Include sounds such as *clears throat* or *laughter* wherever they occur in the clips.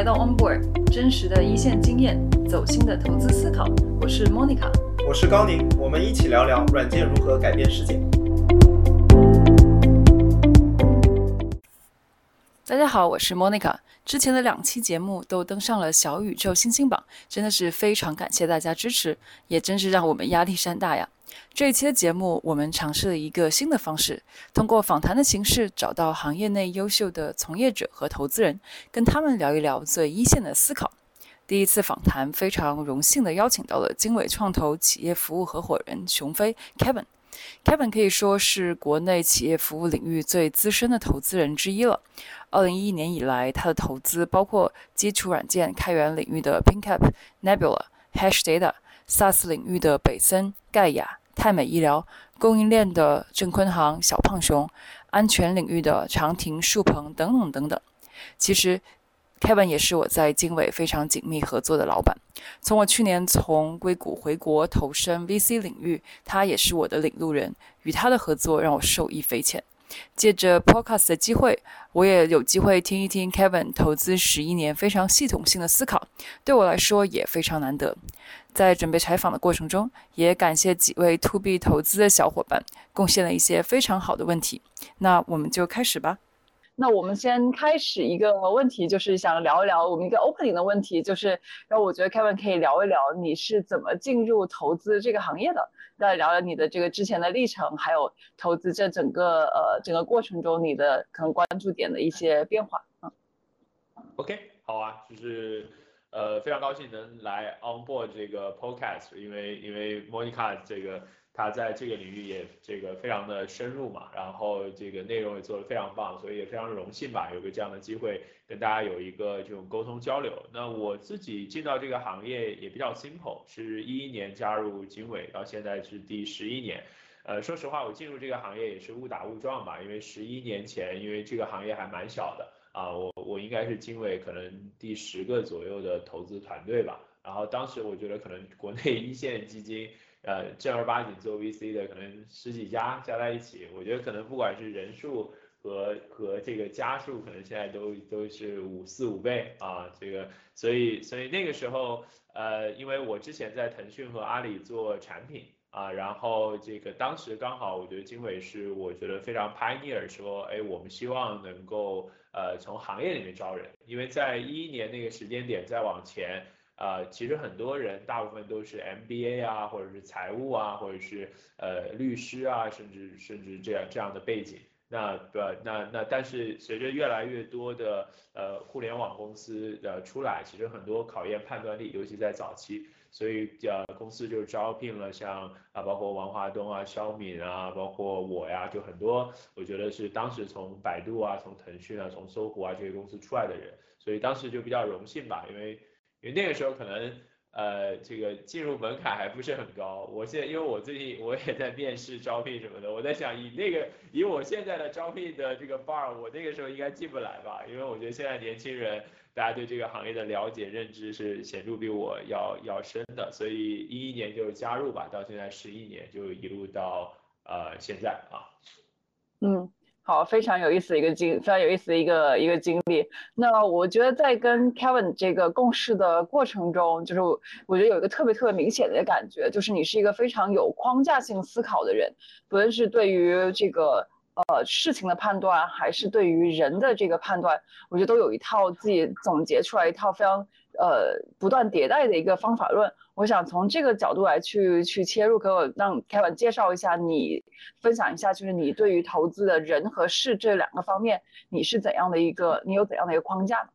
来到 On Board，真实的一线经验，走心的投资思考。我是 Monica，我是高宁，我们一起聊聊软件如何改变世界。大家好，我是 Monica。之前的两期节目都登上了小宇宙新星榜，真的是非常感谢大家支持，也真是让我们压力山大呀。这一期的节目，我们尝试了一个新的方式，通过访谈的形式，找到行业内优秀的从业者和投资人，跟他们聊一聊最一线的思考。第一次访谈，非常荣幸地邀请到了经纬创投企业服务合伙人熊飞 Kevin。Kevin 可以说是国内企业服务领域最资深的投资人之一了。二零一一年以来，他的投资包括基础软件开源领域的 PinCap、Nebula、HashData、SaaS 领域的北森、盖亚、泰美医疗、供应链的郑坤行、小胖熊、安全领域的长亭、树鹏等等等等。其实，Kevin 也是我在经纬非常紧密合作的老板。从我去年从硅谷回国投身 VC 领域，他也是我的领路人。与他的合作让我受益匪浅。借着 Podcast 的机会，我也有机会听一听 Kevin 投资十一年非常系统性的思考，对我来说也非常难得。在准备采访的过程中，也感谢几位 To B 投资的小伙伴贡献了一些非常好的问题。那我们就开始吧。那我们先开始一个问题，就是想聊一聊我们一个 opening 的问题，就是让我觉得 Kevin 可以聊一聊你是怎么进入投资这个行业的。再聊聊你的这个之前的历程，还有投资这整个呃整个过程中你的可能关注点的一些变化。嗯，OK，好啊，就是呃非常高兴能来 on board 这个 podcast，因为因为 Monica 这个。他在这个领域也这个非常的深入嘛，然后这个内容也做得非常棒，所以也非常荣幸吧，有个这样的机会跟大家有一个这种沟通交流。那我自己进到这个行业也比较 simple，是一一年加入经纬，到现在是第十一年。呃，说实话，我进入这个行业也是误打误撞吧，因为十一年前，因为这个行业还蛮小的啊，我我应该是经纬可能第十个左右的投资团队吧。然后当时我觉得可能国内一线基金。呃，正儿八经做 VC 的可能十几家加在一起，我觉得可能不管是人数和和这个家数，可能现在都都是五四五倍啊，这个，所以所以那个时候，呃，因为我之前在腾讯和阿里做产品啊，然后这个当时刚好我觉得经纬是我觉得非常 pioneer，说，哎，我们希望能够呃从行业里面招人，因为在一一年那个时间点再往前。啊，其实很多人大部分都是 MBA 啊，或者是财务啊，或者是呃律师啊，甚至甚至这样这样的背景。那呃那那但是随着越来越多的呃互联网公司的出来，其实很多考验判断力，尤其在早期，所以呃公司就招聘了像啊包括王华东啊、肖敏啊，包括我呀，就很多我觉得是当时从百度啊、从腾讯啊、从搜狐啊这些公司出来的人，所以当时就比较荣幸吧，因为。因为那个时候可能，呃，这个进入门槛还不是很高。我现在因为我最近我也在面试招聘什么的，我在想以那个以我现在的招聘的这个 bar，我那个时候应该进不来吧？因为我觉得现在年轻人大家对这个行业的了解认知是显著比我要要深的，所以一一年就加入吧，到现在十一年就一路到呃现在啊。嗯。好，非常有意思的一个经，非常有意思的一个一个经历。那我觉得在跟 Kevin 这个共事的过程中，就是我觉得有一个特别特别明显的感觉，就是你是一个非常有框架性思考的人，不论是对于这个呃事情的判断，还是对于人的这个判断，我觉得都有一套自己总结出来一套非常。呃，不断迭代的一个方法论，我想从这个角度来去去切入，给我让 Kevin 介绍一下，你分享一下，就是你对于投资的人和事这两个方面，你是怎样的一个，你有怎样的一个框架？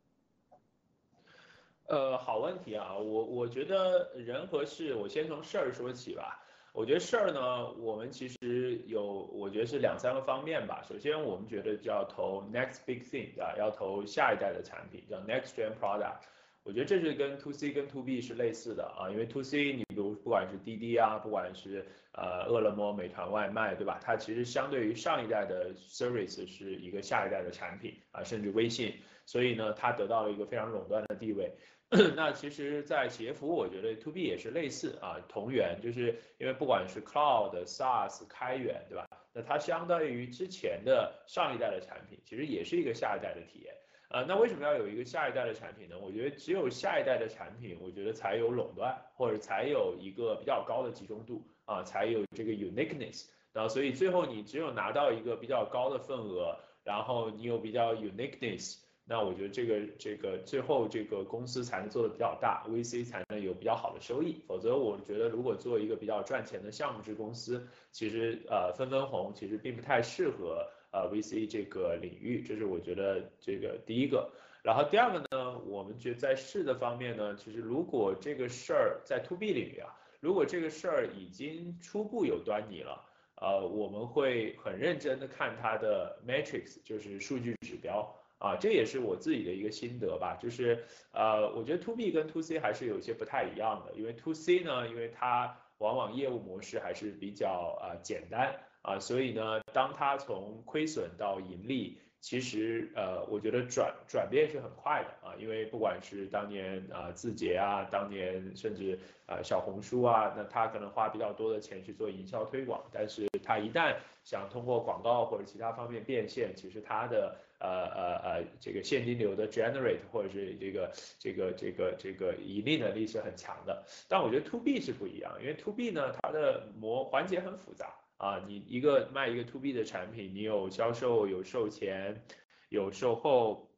呃，好问题啊，我我觉得人和事，我先从事儿说起吧。我觉得事儿呢，我们其实有，我觉得是两三个方面吧。首先，我们觉得叫投 next big thing 啊，要投下一代的产品，叫 next gen product。我觉得这是跟 to C 跟 to B 是类似的啊，因为 to C 你比如不管是滴滴啊，不管是呃饿了么、美团外卖，对吧？它其实相对于上一代的 service 是一个下一代的产品啊，甚至微信，所以呢，它得到了一个非常垄断的地位。*clears throat* 那其实，在企业服务，我觉得 to B 也是类似啊，同源，就是因为不管是 cloud、SaaS、开源，对吧？那它相当于之前的上一代的产品，其实也是一个下一代的体验。呃，那为什么要有一个下一代的产品呢？我觉得只有下一代的产品，我觉得才有垄断，或者才有一个比较高的集中度啊，才有这个 uniqueness。然后，所以最后你只有拿到一个比较高的份额，然后你有比较 uniqueness，那我觉得这个这个最后这个公司才能做的比较大，VC 才能有比较好的收益。否则，我觉得如果做一个比较赚钱的项目制公司，其实呃分分红其实并不太适合。呃，VC 这个领域，这是我觉得这个第一个。然后第二个呢，我们觉得在试的方面呢，其实如果这个事儿在 To B 领域啊，如果这个事儿已经初步有端倪了，呃，我们会很认真的看它的 metrics，就是数据指标啊，这也是我自己的一个心得吧。就是呃，我觉得 To B 跟 To C 还是有些不太一样的，因为 To C 呢，因为它往往业务模式还是比较啊简单。啊，所以呢，当它从亏损到盈利，其实呃，我觉得转转变是很快的啊，因为不管是当年啊字节啊，当年甚至啊小红书啊，那它可能花比较多的钱去做营销推广，但是它一旦想通过广告或者其他方面变现，其实它的呃呃呃这个现金流的 generate 或者是这个这个这个这个盈利能力是很强的。但我觉得 to B 是不一样，因为 to B 呢，它的模环节很复杂。啊，你一个卖一个 to B 的产品，你有销售，有售前，有售后，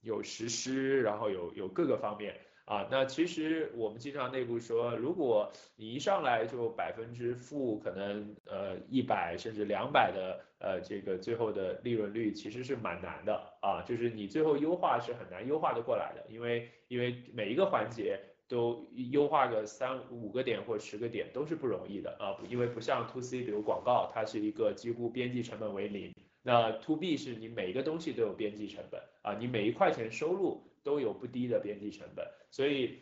有实施，然后有有各个方面啊。那其实我们经常内部说，如果你一上来就百分之负，可能呃一百甚至两百的呃这个最后的利润率，其实是蛮难的啊。就是你最后优化是很难优化的过来的，因为因为每一个环节。都优化个三五个点或十个点都是不容易的啊，因为不像 to C，比如广告，它是一个几乎边际成本为零。那 to B 是你每一个东西都有边际成本啊，你每一块钱收入都有不低的边际成本，所以，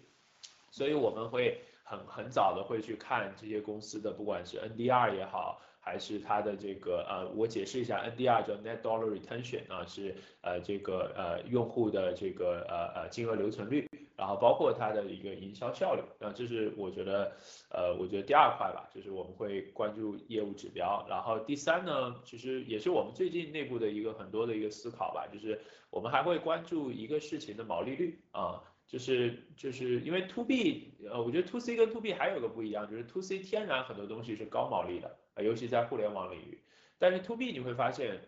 所以我们会很很早的会去看这些公司的，不管是 NDR 也好，还是它的这个呃，我解释一下，NDR 叫 Net Dollar Retention 啊，是呃这个呃用户的这个呃呃金额留存率。然后包括它的一个营销效率，那这是我觉得，呃，我觉得第二块吧，就是我们会关注业务指标。然后第三呢，其实也是我们最近内部的一个很多的一个思考吧，就是我们还会关注一个事情的毛利率啊，就是就是因为 to B，呃，我觉得 to C 跟 to B 还有个不一样，就是 to C 天然很多东西是高毛利的，尤其在互联网领域，但是 to B 你会发现，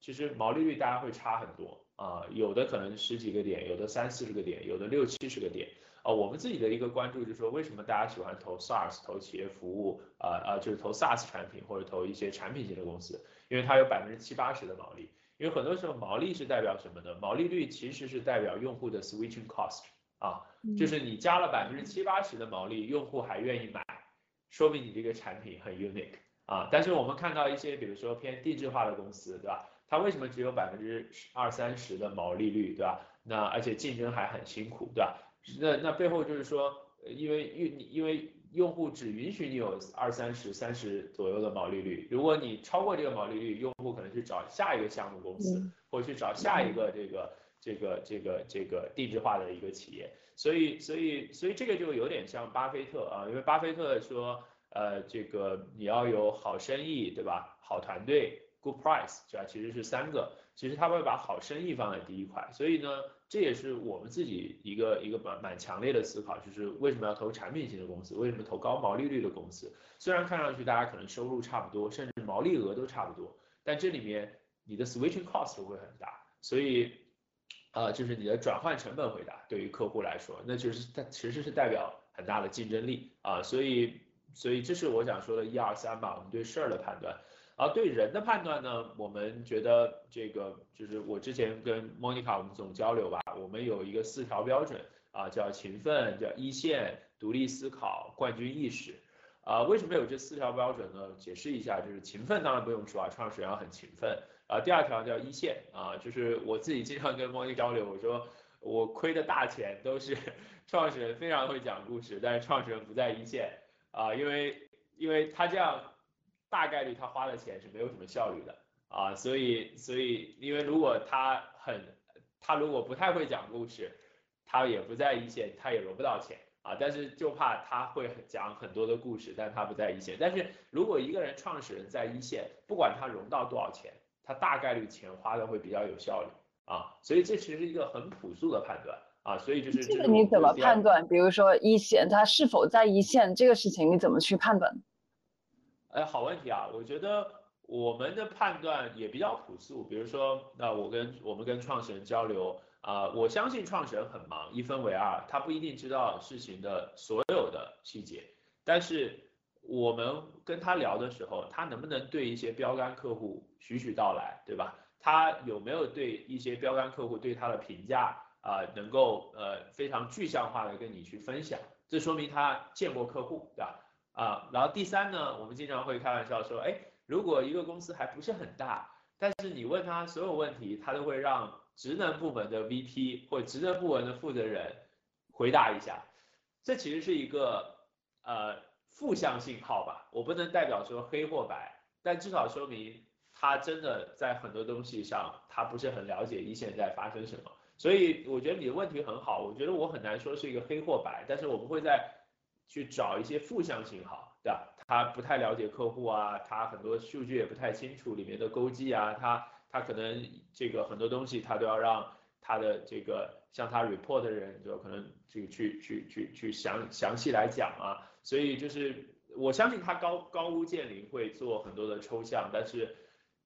其实毛利率大家会差很多。啊，有的可能十几个点，有的三四十个点，有的六七十个点。啊，我们自己的一个关注就是说，为什么大家喜欢投 SaaS，投企业服务，啊啊，就是投 SaaS 产品或者投一些产品型的公司，因为它有百分之七八十的毛利。因为很多时候毛利是代表什么呢？毛利率其实是代表用户的 switching cost，啊，就是你加了百分之七八十的毛利，用户还愿意买，说明你这个产品很 unique，啊，但是我们看到一些比如说偏定制化的公司，对吧？它为什么只有百分之二三十的毛利率，对吧？那而且竞争还很辛苦，对吧？那那背后就是说，因为用因为用户只允许你有二三十、三十左右的毛利率，如果你超过这个毛利率，用户可能去找下一个项目公司，或者去找下一个这个这个这个这个定制化的一个企业。所以所以所以这个就有点像巴菲特啊，因为巴菲特说，呃，这个你要有好生意，对吧？好团队。Good price，对吧？其实是三个，其实他会把好生意放在第一块，所以呢，这也是我们自己一个一个蛮蛮强烈的思考，就是为什么要投产品型的公司？为什么投高毛利率的公司？虽然看上去大家可能收入差不多，甚至毛利额都差不多，但这里面你的 switching cost 会很大，所以，呃，就是你的转换成本会大，对于客户来说，那就是它其实是代表很大的竞争力啊，所以，所以这是我想说的一二三吧，我们对事儿的判断。而对人的判断呢，我们觉得这个就是我之前跟莫妮卡我们总交流吧，我们有一个四条标准啊，叫勤奋，叫一线，独立思考，冠军意识。啊，为什么有这四条标准呢？解释一下，就是勤奋当然不用说啊，创始人要很勤奋。啊，第二条叫一线啊，就是我自己经常跟莫妮交流，我说我亏的大钱都是创始人非常会讲故事，但是创始人不在一线啊，因为因为他这样。大概率他花的钱是没有什么效率的啊，所以所以因为如果他很他如果不太会讲故事，他也不在一线，他也融不到钱啊。但是就怕他会讲很多的故事，但他不在一线。但是如果一个人创始人在一线，不管他融到多少钱，他大概率钱花的会比较有效率啊，所以这其实是一个很朴素的判断啊，所以就是这个你怎么判断？比如说一线他是否在一线这个事情你怎么去判断？哎，好问题啊，我觉得我们的判断也比较朴素，比如说那我跟我们跟创始人交流啊，我相信创始人很忙，一分为二，他不一定知道事情的所有的细节，但是。我们跟他聊的时候，他能不能对一些标杆客户徐徐道来，对吧？他有没有对一些标杆客户对他的评价啊，能够呃非常具象化的跟你去分享？这说明他见过客户，对吧？啊，然后第三呢，我们经常会开玩笑说，哎，如果一个公司还不是很大，但是你问他所有问题，他都会让职能部门的 VP 或职能部门的负责人回答一下，这其实是一个呃。负向信号吧，我不能代表说黑或白，但至少说明他真的在很多东西上他不是很了解一线在发生什么，所以我觉得你的问题很好，我觉得我很难说是一个黑或白，但是我们会在去找一些负向信号，对吧？他不太了解客户啊，他很多数据也不太清楚里面的勾稽啊，他他可能这个很多东西他都要让他的这个向他 report 的人就可能这个去去去去详详细来讲啊。所以就是我相信他高高屋建瓴会做很多的抽象，但是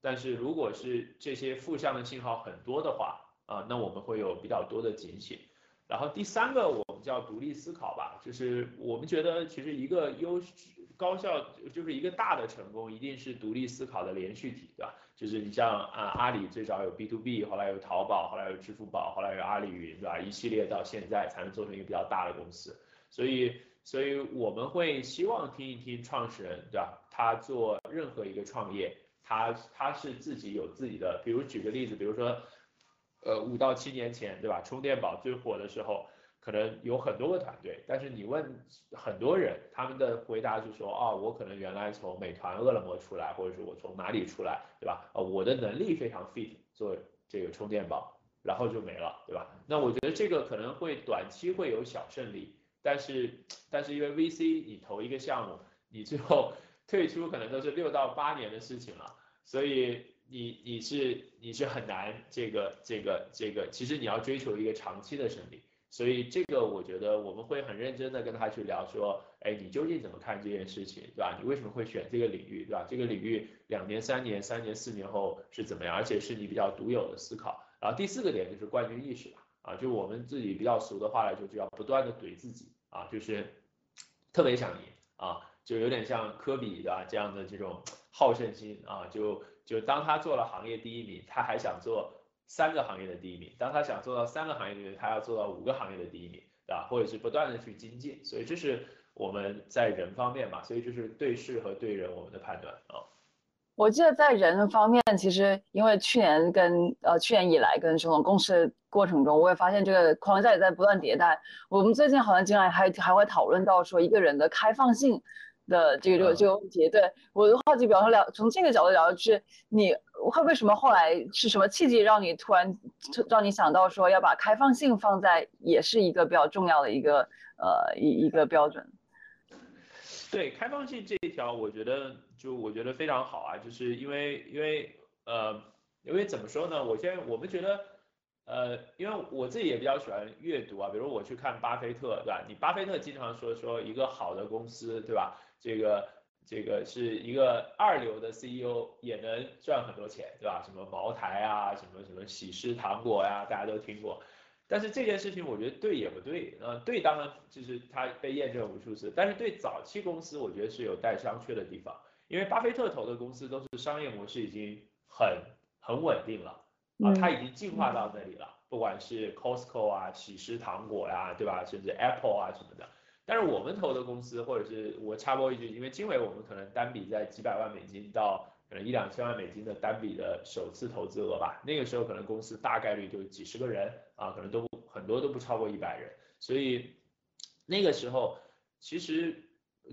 但是如果是这些负向的信号很多的话啊，那我们会有比较多的警醒。然后第三个我们叫独立思考吧，就是我们觉得其实一个优高效就是一个大的成功一定是独立思考的连续体，对吧？就是你像啊阿里最早有 B to B，后来有淘宝，后来有支付宝，后来有阿里云，对吧？一系列到现在才能做成一个比较大的公司，所以。所以我们会希望听一听创始人，对吧？他做任何一个创业，他他是自己有自己的，比如举个例子，比如说，呃，五到七年前，对吧？充电宝最火的时候，可能有很多个团队，但是你问很多人，他们的回答是说，哦，我可能原来从美团、饿了么出来，或者是我从哪里出来，对吧？呃，我的能力非常 fit 做这个充电宝，然后就没了，对吧？那我觉得这个可能会短期会有小胜利。但是，但是因为 VC 你投一个项目，你最后退出可能都是六到八年的事情了，所以你你是你是很难这个这个这个，其实你要追求一个长期的胜利，所以这个我觉得我们会很认真的跟他去聊说，哎，你究竟怎么看这件事情，对吧？你为什么会选这个领域，对吧？这个领域两年、三年、三年、四年后是怎么样，而且是你比较独有的思考。然后第四个点就是冠军意识吧，啊，就我们自己比较俗的话来说，就要不断的怼自己。啊，就是特别想赢啊，就有点像科比的这样的这种好胜心啊，就就当他做了行业第一名，他还想做三个行业的第一名；当他想做到三个行业第一名，他要做到五个行业的第一名，对吧？或者是不断的去精进。所以这是我们在人方面嘛，所以就是对事和对人我们的判断啊。我记得在人方面，其实因为去年跟呃去年以来跟这种共事过程中，我也发现这个框架也在不断迭代。我们最近好像经常还还会讨论到说一个人的开放性的这个这个问题。对我就好奇，比方说聊从这个角度聊，就是你会为什么后来是什么契机让你突然让你想到说要把开放性放在也是一个比较重要的一个呃一一个标准。对开放性这一条，我觉得就我觉得非常好啊，就是因为因为呃，因为怎么说呢？我现在我们觉得呃，因为我自己也比较喜欢阅读啊，比如我去看巴菲特，对吧？你巴菲特经常说说一个好的公司，对吧？这个这个是一个二流的 CEO 也能赚很多钱，对吧？什么茅台啊，什么什么喜事糖果呀，大家都听过。但是这件事情我觉得对也不对，呃，对当然就是它被验证无数次，但是对早期公司我觉得是有待商榷的地方，因为巴菲特投的公司都是商业模式已经很很稳定了，啊，他已经进化到那里了，不管是 Costco 啊、喜事糖果呀，对吧，甚至 Apple 啊什么的，但是我们投的公司或者是我插播一句，因为经纬我们可能单笔在几百万美金到。可能一两千万美金的单笔的首次投资额吧，那个时候可能公司大概率就几十个人啊，可能都很多都不超过一百人，所以那个时候其实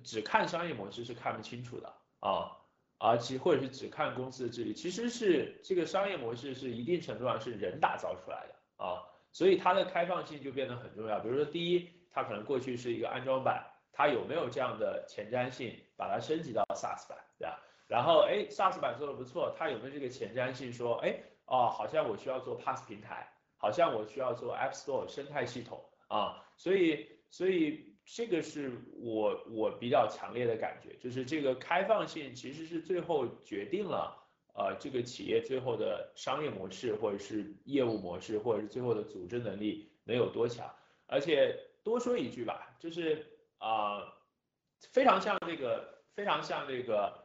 只看商业模式是看不清楚的啊，而且或者是只看公司的治理，其实是这个商业模式是一定程度上是人打造出来的啊，所以它的开放性就变得很重要。比如说第一，它可能过去是一个安装版，它有没有这样的前瞻性，把它升级到 SaaS 版，对吧？然后哎，SaaS 版做的不错，它有没有这个前瞻性？说哎哦，好像我需要做 Pass 平台，好像我需要做 App Store 生态系统啊，所以所以这个是我我比较强烈的感觉，就是这个开放性其实是最后决定了呃这个企业最后的商业模式或者是业务模式或者是最后的组织能力能有多强，而且多说一句吧，就是啊非常像这个非常像这个。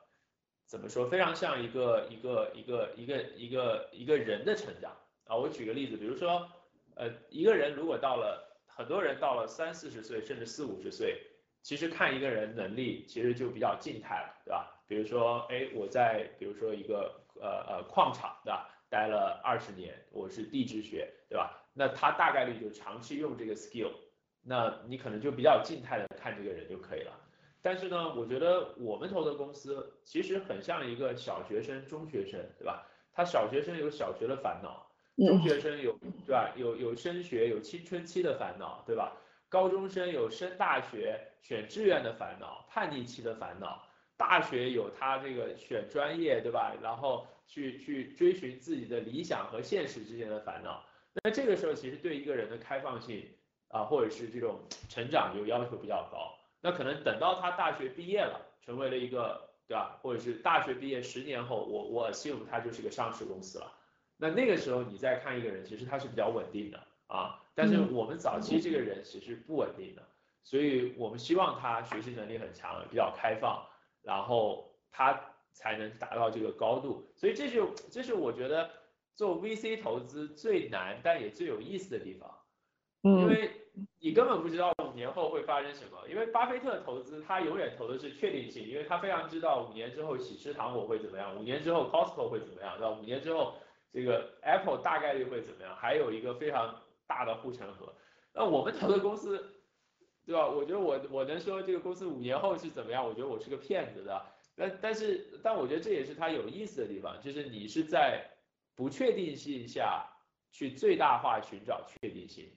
怎么说？非常像一个一个一个一个一个一个人的成长啊！我举个例子，比如说，呃，一个人如果到了，很多人到了三四十岁，甚至四五十岁，其实看一个人能力，其实就比较静态了，对吧？比如说，哎，我在比如说一个呃呃矿场，对吧？待了二十年，我是地质学，对吧？那他大概率就长期用这个 skill，那你可能就比较静态的看这个人就可以了。但是呢，我觉得我们投的公司其实很像一个小学生、中学生，对吧？他小学生有小学的烦恼，中学生有，对吧？有有升学、有青春期的烦恼，对吧？高中生有升大学、选志愿的烦恼、叛逆期的烦恼，大学有他这个选专业，对吧？然后去去追寻自己的理想和现实之间的烦恼。那这个时候其实对一个人的开放性啊，或者是这种成长就要求比较高。那可能等到他大学毕业了，成为了一个，对吧？或者是大学毕业十年后，我我 assume 他就是个上市公司了。那那个时候你再看一个人，其实他是比较稳定的啊。但是我们早期这个人其实不稳定的，所以我们希望他学习能力很强，比较开放，然后他才能达到这个高度。所以这就这是我觉得做 VC 投资最难但也最有意思的地方，因为你根本不知道五。年后会发生什么？因为巴菲特投资，他永远投的是确定性，因为他非常知道五年之后喜吃糖果会怎么样，五年之后 Costco 会怎么样，对吧？五年之后这个 Apple 大概率会怎么样？还有一个非常大的护城河。那我们投的公司，对吧？我觉得我我能说这个公司五年后是怎么样？我觉得我是个骗子的。但但是但我觉得这也是它有意思的地方，就是你是在不确定性下去最大化寻找确定性。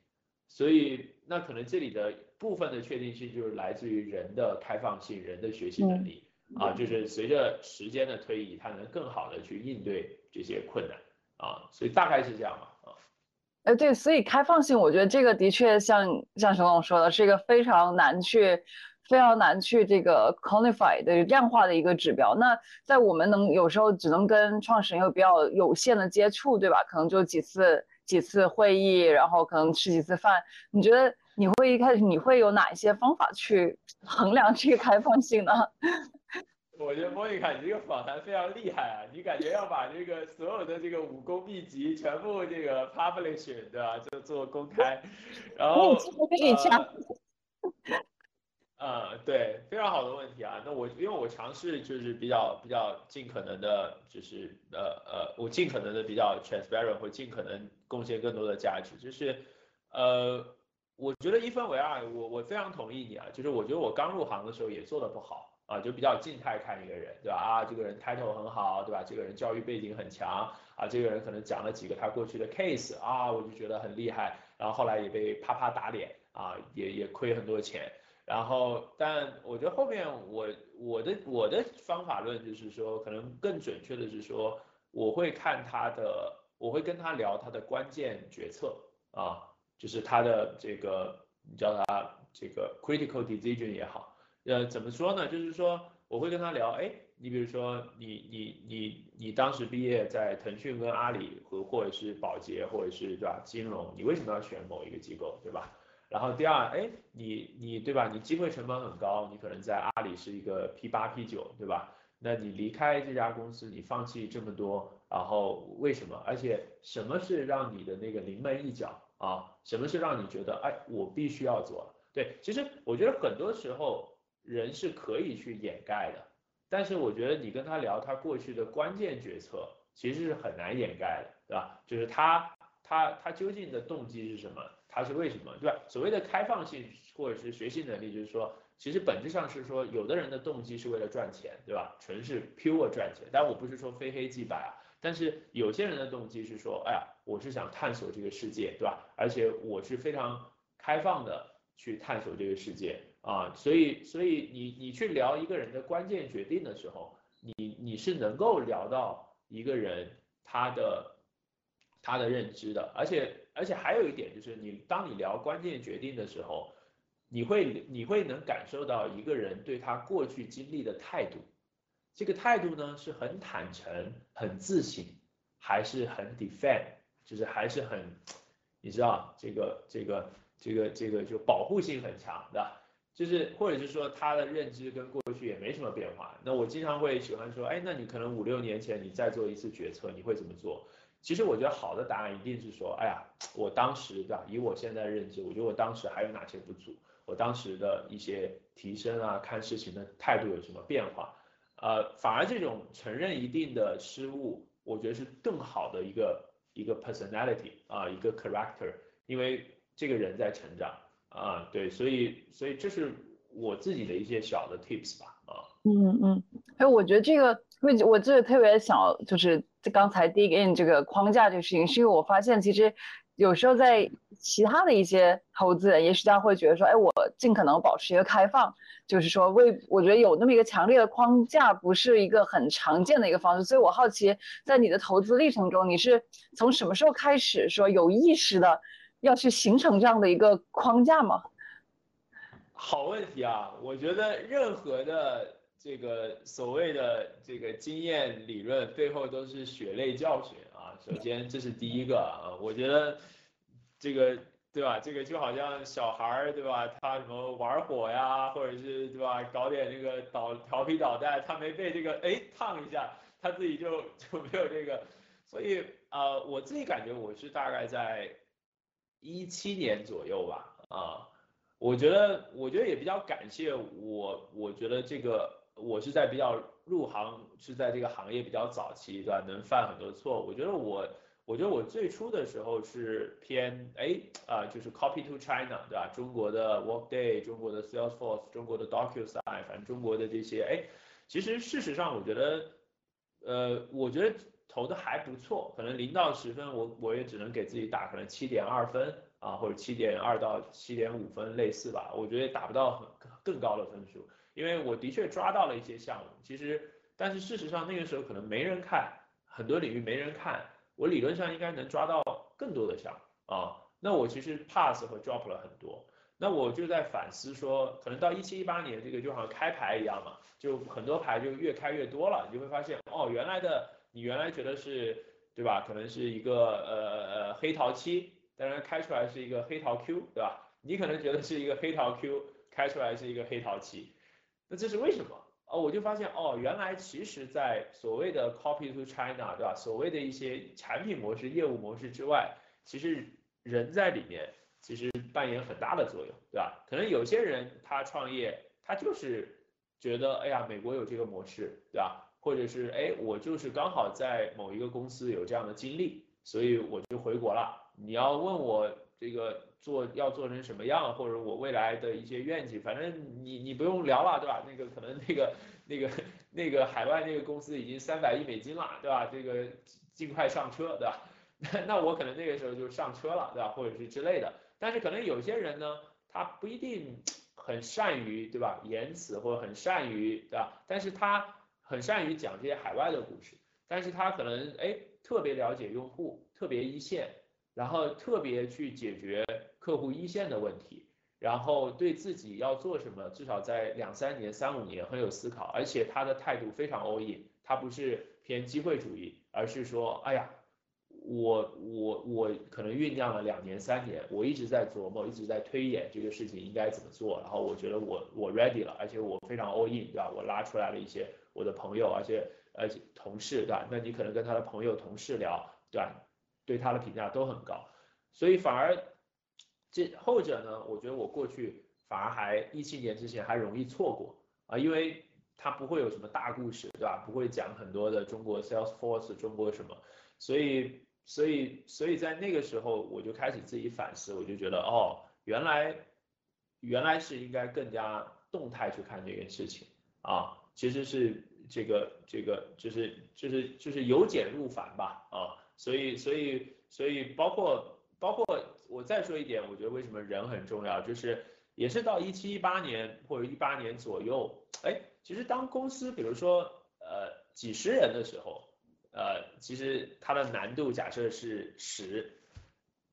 所以，那可能这里的部分的确定性就是来自于人的开放性、人的学习能力啊，就是随着时间的推移，他能更好的去应对这些困难啊，所以大概是这样吧啊。哎，对，所以开放性，我觉得这个的确像像熊总说的，是一个非常难去、非常难去这个 quantify 的量化的一个指标。那在我们能有时候只能跟创始人有比较有限的接触，对吧？可能就几次。几次会议，然后可能吃几次饭，你觉得你会一开始你会有哪一些方法去衡量这个开放性呢？*laughs* 我觉得莫妮卡，你这个访谈非常厉害啊！你感觉要把这个所有的这个武功秘籍全部这个 publish 对吧？就做公开，然后可以加。呃，对，非常好的问题啊。那我因为我尝试就是比较比较尽可能的，就是呃呃，我尽可能的比较 transparent，或尽可能贡献更多的价值。就是呃，我觉得一分为二，我我非常同意你啊。就是我觉得我刚入行的时候也做的不好啊，就比较静态看一个人，对吧？啊，这个人 title 很好，对吧？这个人教育背景很强啊，这个人可能讲了几个他过去的 case 啊，我就觉得很厉害。然后后来也被啪啪打脸啊，也也亏很多钱。然后，但我觉得后面我我的我的方法论就是说，可能更准确的是说，我会看他的，我会跟他聊他的关键决策啊，就是他的这个，你叫他这个 critical decision 也好，呃，怎么说呢？就是说我会跟他聊，哎，你比如说你你你你当时毕业在腾讯跟阿里和或者是保洁或者是对吧金融，你为什么要选某一个机构，对吧？然后第二，哎，你你对吧？你机会成本很高，你可能在阿里是一个 P 八 P 九，对吧？那你离开这家公司，你放弃这么多，然后为什么？而且什么是让你的那个临门一脚啊？什么是让你觉得，哎，我必须要做？对，其实我觉得很多时候人是可以去掩盖的，但是我觉得你跟他聊他过去的关键决策，其实是很难掩盖的，对吧？就是他他他究竟的动机是什么？他是为什么，对吧？所谓的开放性或者是学习能力，就是说，其实本质上是说，有的人的动机是为了赚钱，对吧？纯是 pure 赚钱。但我不是说非黑即白啊，但是有些人的动机是说，哎呀，我是想探索这个世界，对吧？而且我是非常开放的去探索这个世界啊，所以，所以你你去聊一个人的关键决定的时候，你你是能够聊到一个人他的他的认知的，而且而且还有一点就是，你当你聊关键决定的时候，你会你会能感受到一个人对他过去经历的态度，这个态度呢是很坦诚、很自信，还是很 defend，就是还是很，你知道这个这个这个这个就保护性很强的。就是或者是说他的认知跟过去也没什么变化。那我经常会喜欢说，哎，那你可能五六年前你再做一次决策，你会怎么做？其实我觉得好的答案一定是说，哎呀，我当时对吧？以我现在认知，我觉得我当时还有哪些不足？我当时的一些提升啊，看事情的态度有什么变化？呃，反而这种承认一定的失误，我觉得是更好的一个一个 personality 啊，一个 character，因为这个人在成长啊，对，所以所以这是我自己的一些小的 tips 吧，啊，嗯嗯，哎，我觉得这个，因为我这个特别想就是。刚才 dig in 这个框架这个事情，是因为我发现其实有时候在其他的一些投资人，也许他会觉得说，哎，我尽可能保持一个开放，就是说为我觉得有那么一个强烈的框架，不是一个很常见的一个方式。所以我好奇，在你的投资历程中，你是从什么时候开始说有意识的要去形成这样的一个框架吗？好问题啊，我觉得任何的。这个所谓的这个经验理论背后都是血泪教训啊！首先这是第一个啊，我觉得这个对吧？这个就好像小孩儿对吧？他什么玩火呀，或者是对吧？搞点这个捣调皮捣蛋，他没被这个哎烫一下，他自己就就没有这个。所以呃，我自己感觉我是大概在一七年左右吧啊，我觉得我觉得也比较感谢我，我觉得这个。我是在比较入行，是在这个行业比较早期，对吧？能犯很多错。我觉得我，我觉得我最初的时候是偏哎啊，就是 copy to China，对吧？中国的 Workday，中国的 Salesforce，中国的 DocuSign，反正中国的这些哎，其实事实上我觉得，呃，我觉得投的还不错，可能零到十分，我我也只能给自己打可能七点二分啊，或者七点二到七点五分类似吧。我觉得打不到很更高的分数。因为我的确抓到了一些项目，其实，但是事实上那个时候可能没人看，很多领域没人看，我理论上应该能抓到更多的项目啊。那我其实 pass 和 drop 了很多，那我就在反思说，可能到一七一八年这个就好像开牌一样嘛，就很多牌就越开越多了，你就会发现哦，原来的你原来觉得是对吧？可能是一个呃呃黑桃七，但是开出来是一个黑桃 Q，对吧？你可能觉得是一个黑桃 Q，开出来是一个黑桃七。那这是为什么？哦，我就发现哦，原来其实，在所谓的 copy to China，对吧？所谓的一些产品模式、业务模式之外，其实人在里面其实扮演很大的作用，对吧？可能有些人他创业，他就是觉得，哎呀，美国有这个模式，对吧？或者是哎，我就是刚好在某一个公司有这样的经历，所以我就回国了。你要问我这个。做要做成什么样，或者我未来的一些愿景，反正你你不用聊了，对吧？那个可能那个那个那个海外那个公司已经三百亿美金了，对吧？这个尽快上车，对吧？*laughs* 那那我可能那个时候就上车了，对吧？或者是之类的。但是可能有些人呢，他不一定很善于，对吧？言辞或者很善于，对吧？但是他很善于讲这些海外的故事，但是他可能哎特别了解用户，特别一线。然后特别去解决客户一线的问题，然后对自己要做什么，至少在两三年、三五年很有思考，而且他的态度非常 all in，他不是偏机会主义，而是说，哎呀，我我我可能酝酿了两年三年，我一直在琢磨，一直在推演这个事情应该怎么做，然后我觉得我我 ready 了，而且我非常 all in，对吧？我拉出来了一些我的朋友，而且而且同事，对吧？那你可能跟他的朋友、同事聊，对吧？对他的评价都很高，所以反而这后者呢，我觉得我过去反而还一七年之前还容易错过啊，因为他不会有什么大故事，对吧？不会讲很多的中国 Salesforce 中国什么，所以所以所以在那个时候我就开始自己反思，我就觉得哦，原来原来是应该更加动态去看这件事情啊，其实是这个这个就是就是就是由简入繁吧啊。所以，所以，所以，包括，包括，我再说一点，我觉得为什么人很重要，就是也是到一七一八年或者一八年左右，哎，其实当公司比如说呃几十人的时候，呃呃，其实它的难度假设是十，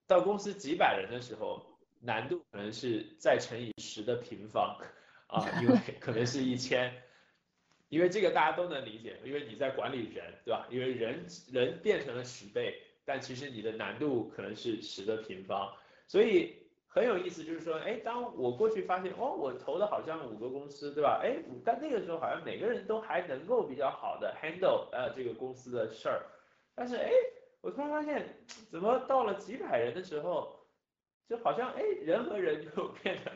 到公司几百人的时候，难度可能是再乘以十的平方啊，因为 *laughs* 可能是一千，因为这个大家都能理解，因为你在管理人，对吧？因为人人变成了十倍，但其实你的难度可能是十的平方，所以。很有意思，就是说，哎，当我过去发现，哦，我投的好像五个公司，对吧？哎，但那个时候好像每个人都还能够比较好的 handle 呃这个公司的事儿，但是哎，我突然发现，怎么到了几百人的时候，就好像哎人和人就变得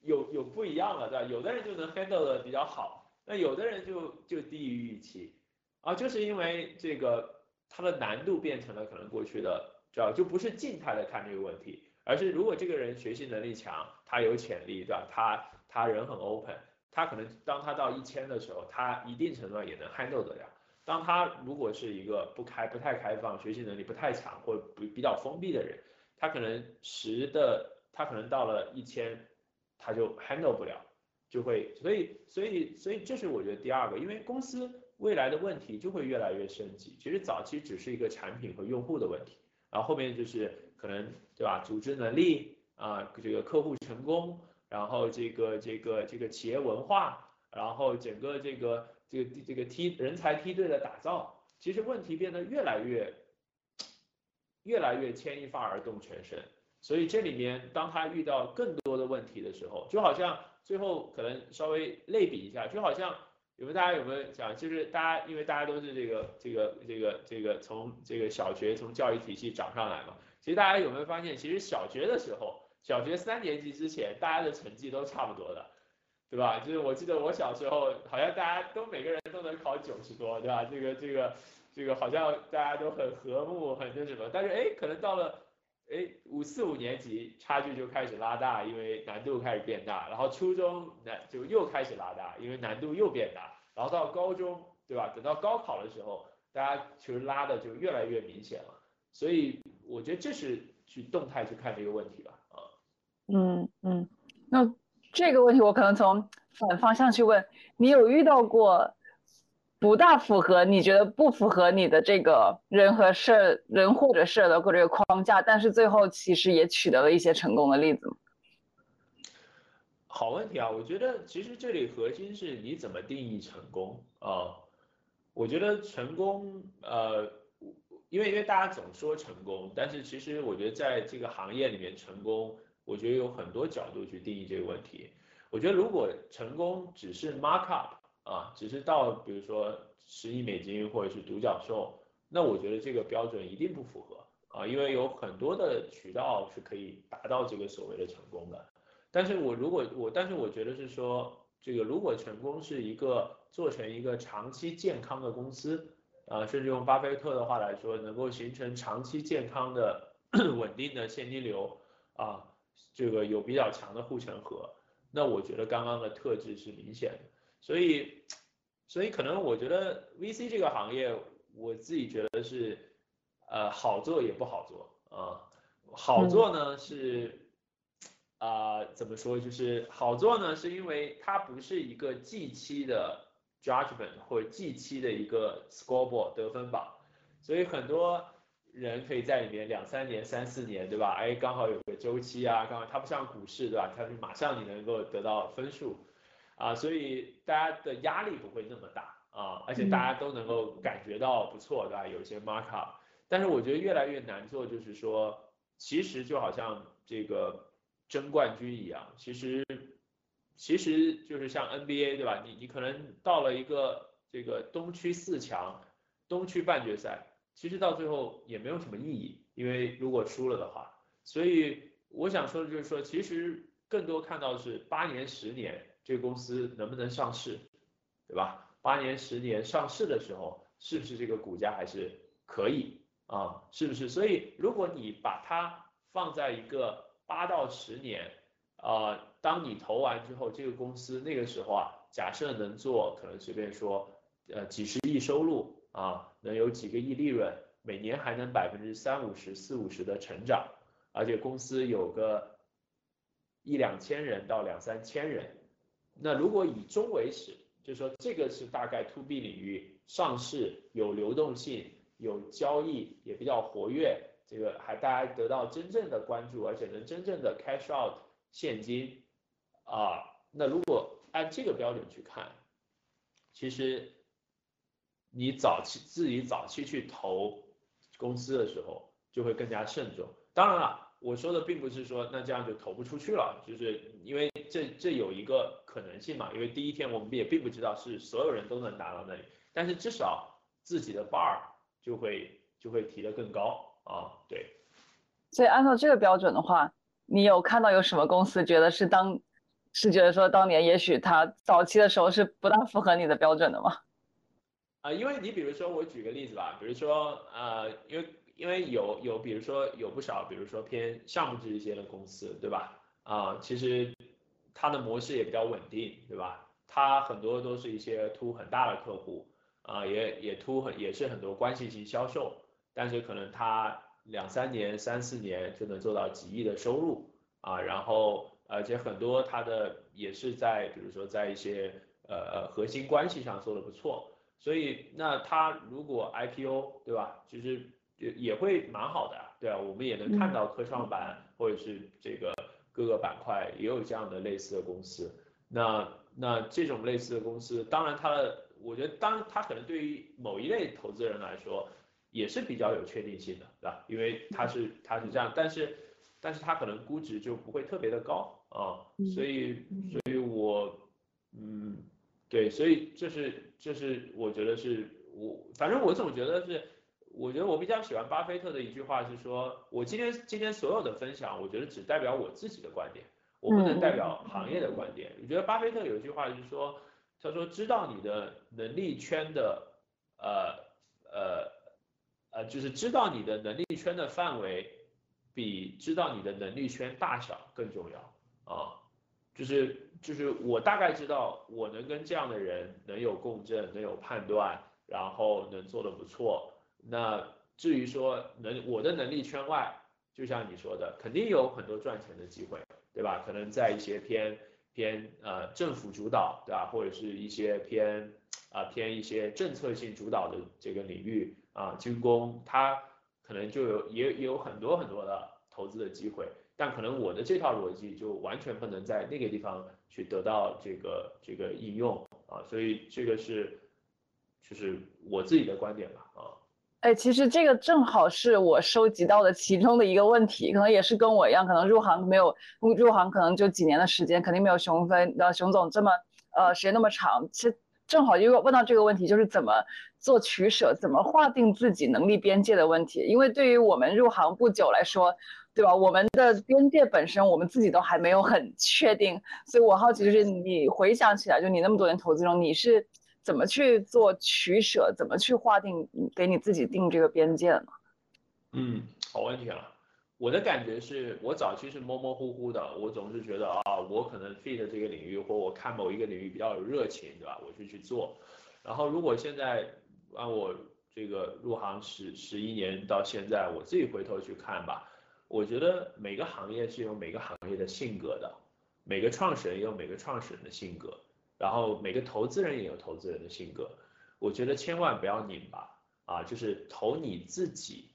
有有不一样了，对吧？有的人就能 handle 的比较好，那有的人就就低于预期，啊，就是因为这个它的难度变成了可能过去的，知道就不是静态的看这个问题。而是如果这个人学习能力强，他有潜力，对吧？他他人很 open，他可能当他到一千的时候，他一定程度上也能 handle 得了。当他如果是一个不开、不太开放、学习能力不太强或比比较封闭的人，他可能十的，他可能到了一千，他就 handle 不了，就会，所以所以所以这是我觉得第二个，因为公司未来的问题就会越来越升级。其实早期只是一个产品和用户的问题，然后后面就是。可能对吧？组织能力啊，这个客户成功，然后这个这个这个企业文化，然后整个这个这个这个梯人才梯队的打造，其实问题变得越来越越来越牵一发而动全身。所以这里面，当他遇到更多的问题的时候，就好像最后可能稍微类比一下，就好像有没有大家有没有讲，就是大家因为大家都是这个这个这个这个从这个小学从教育体系长上来嘛。其实大家有没有发现，其实小学的时候，小学三年级之前，大家的成绩都差不多的，对吧？就是我记得我小时候，好像大家都每个人都能考九十多，对吧？这个这个这个好像大家都很和睦，很那什么。但是哎，可能到了哎五四五年级，差距就开始拉大，因为难度开始变大。然后初中难就又开始拉大，因为难度又变大。然后到高中，对吧？等到高考的时候，大家其实拉的就越来越明显了。所以我觉得这是去动态去看这个问题吧，啊，嗯嗯，那这个问题我可能从反方向去问，你有遇到过不大符合，你觉得不符合你的这个人和事人或者事的或者框架，但是最后其实也取得了一些成功的例子？好问题啊，我觉得其实这里核心是你怎么定义成功啊，我觉得成功呃。因为因为大家总说成功，但是其实我觉得在这个行业里面成功，我觉得有很多角度去定义这个问题。我觉得如果成功只是 mark up 啊，只是到比如说十亿美金或者是独角兽，那我觉得这个标准一定不符合啊，因为有很多的渠道是可以达到这个所谓的成功的。但是我如果我但是我觉得是说这个如果成功是一个做成一个长期健康的公司。啊，甚至用巴菲特的话来说，能够形成长期健康的 *clears throat* 稳定的现金流啊，这个有比较强的护城河，那我觉得刚刚的特质是明显的。所以，所以可能我觉得 VC 这个行业，我自己觉得是呃好做也不好做啊。好做呢是啊怎么说？就是好做呢是因为它不是一个季期的。Judgment 或者季期的一个 scoreboard 得分榜，所以很多人可以在里面两三年、三四年，对吧？哎，刚好有个周期啊，刚好它不像股市，对吧？它是马上你能够得到分数啊，所以大家的压力不会那么大啊，而且大家都能够感觉到不错，对吧？有一些 mark up，但是我觉得越来越难做，就是说，其实就好像这个争冠军一样，其实。其实就是像 NBA 对吧？你你可能到了一个这个东区四强、东区半决赛，其实到最后也没有什么意义，因为如果输了的话。所以我想说的就是说，其实更多看到的是八年、十年这个公司能不能上市，对吧？八年、十年上市的时候，是不是这个股价还是可以啊？是不是？所以如果你把它放在一个八到十年。啊，当你投完之后，这个公司那个时候啊，假设能做，可能随便说，呃，几十亿收入啊，能有几个亿利润，每年还能百分之三五十、四五十的成长，而且公司有个一两千人到两三千人，那如果以终为始，就是说这个是大概 to B 领域上市有流动性。有交易，也比较活跃，这个还大家得到真正的关注，而且能真正的 cash out 现金啊，那如果按这个标准去看，其实你早期自己早期去投公司的时候，就会更加慎重。当然了，我说的并不是说那这样就投不出去了，就是因为这这有一个可能性嘛，因为第一天我们也并不知道是所有人都能达到那里，但是至少自己的 bar 就会就会提得更高啊，对。所以按照这个标准的话，你有看到有什么公司觉得是当是觉得说当年也许它早期的时候是不大符合你的标准的吗？啊，因为你比如说我举个例子吧，比如说呃，因为因为有有比如说有不少比如说偏项目制一些的公司，对吧？啊，其实它的模式也比较稳定，对吧？它很多都是一些突很大的客户啊，也也突很也是很多关系型销售，但是可能它两三年三四年就能做到几亿的收入啊，然后而且很多它的也是在比如说在一些呃呃核心关系上做的不错。所以，那它如果 IPO 对吧，其实也也会蛮好的，对啊，我们也能看到科创板或者是这个各个板块也有这样的类似的公司。那那这种类似的公司，当然它的，我觉得当它可能对于某一类投资人来说也是比较有确定性的，对吧？因为它是它是这样，但是但是它可能估值就不会特别的高啊，所以所以我嗯。对，所以这是这是我觉得是我，反正我总觉得是，我觉得我比较喜欢巴菲特的一句话是说，我今天今天所有的分享，我觉得只代表我自己的观点，我不能代表行业的观点。我觉得巴菲特有一句话就是说，他说知道你的能力圈的，呃呃呃，就是知道你的能力圈的范围，比知道你的能力圈大小更重要啊。就是就是我大概知道我能跟这样的人能有共振，能有判断，然后能做的不错。那至于说能我的能力圈外，就像你说的，肯定有很多赚钱的机会，对吧？可能在一些偏偏呃政府主导，对吧？或者是一些偏啊偏一些政策性主导的这个领域啊，军工它可能就有也也有很多很多的投资的机会。但可能我的这套逻辑就完全不能在那个地方去得到这个这个应用啊，所以这个是就是我自己的观点吧啊。哎，其实这个正好是我收集到的其中的一个问题，可能也是跟我一样，可能入行没有入行可能就几年的时间，肯定没有熊飞呃熊总这么呃时间那么长。其实正好因为问到这个问题，就是怎么做取舍，怎么划定自己能力边界的问题。因为对于我们入行不久来说。对吧？我们的边界本身，我们自己都还没有很确定，所以我好奇，就是你回想起来，就你那么多年投资中，你是怎么去做取舍，怎么去划定，给你自己定这个边界呢？嗯，好问题啊。我的感觉是我早期是模模糊糊的，我总是觉得啊，我可能 fit 这个领域，或我看某一个领域比较有热情，对吧？我就去做。然后如果现在按我这个入行十十一年到现在，我自己回头去看吧。我觉得每个行业是有每个行业的性格的，每个创始人有每个创始人的性格，然后每个投资人也有投资人的性格。我觉得千万不要拧巴啊，就是投你自己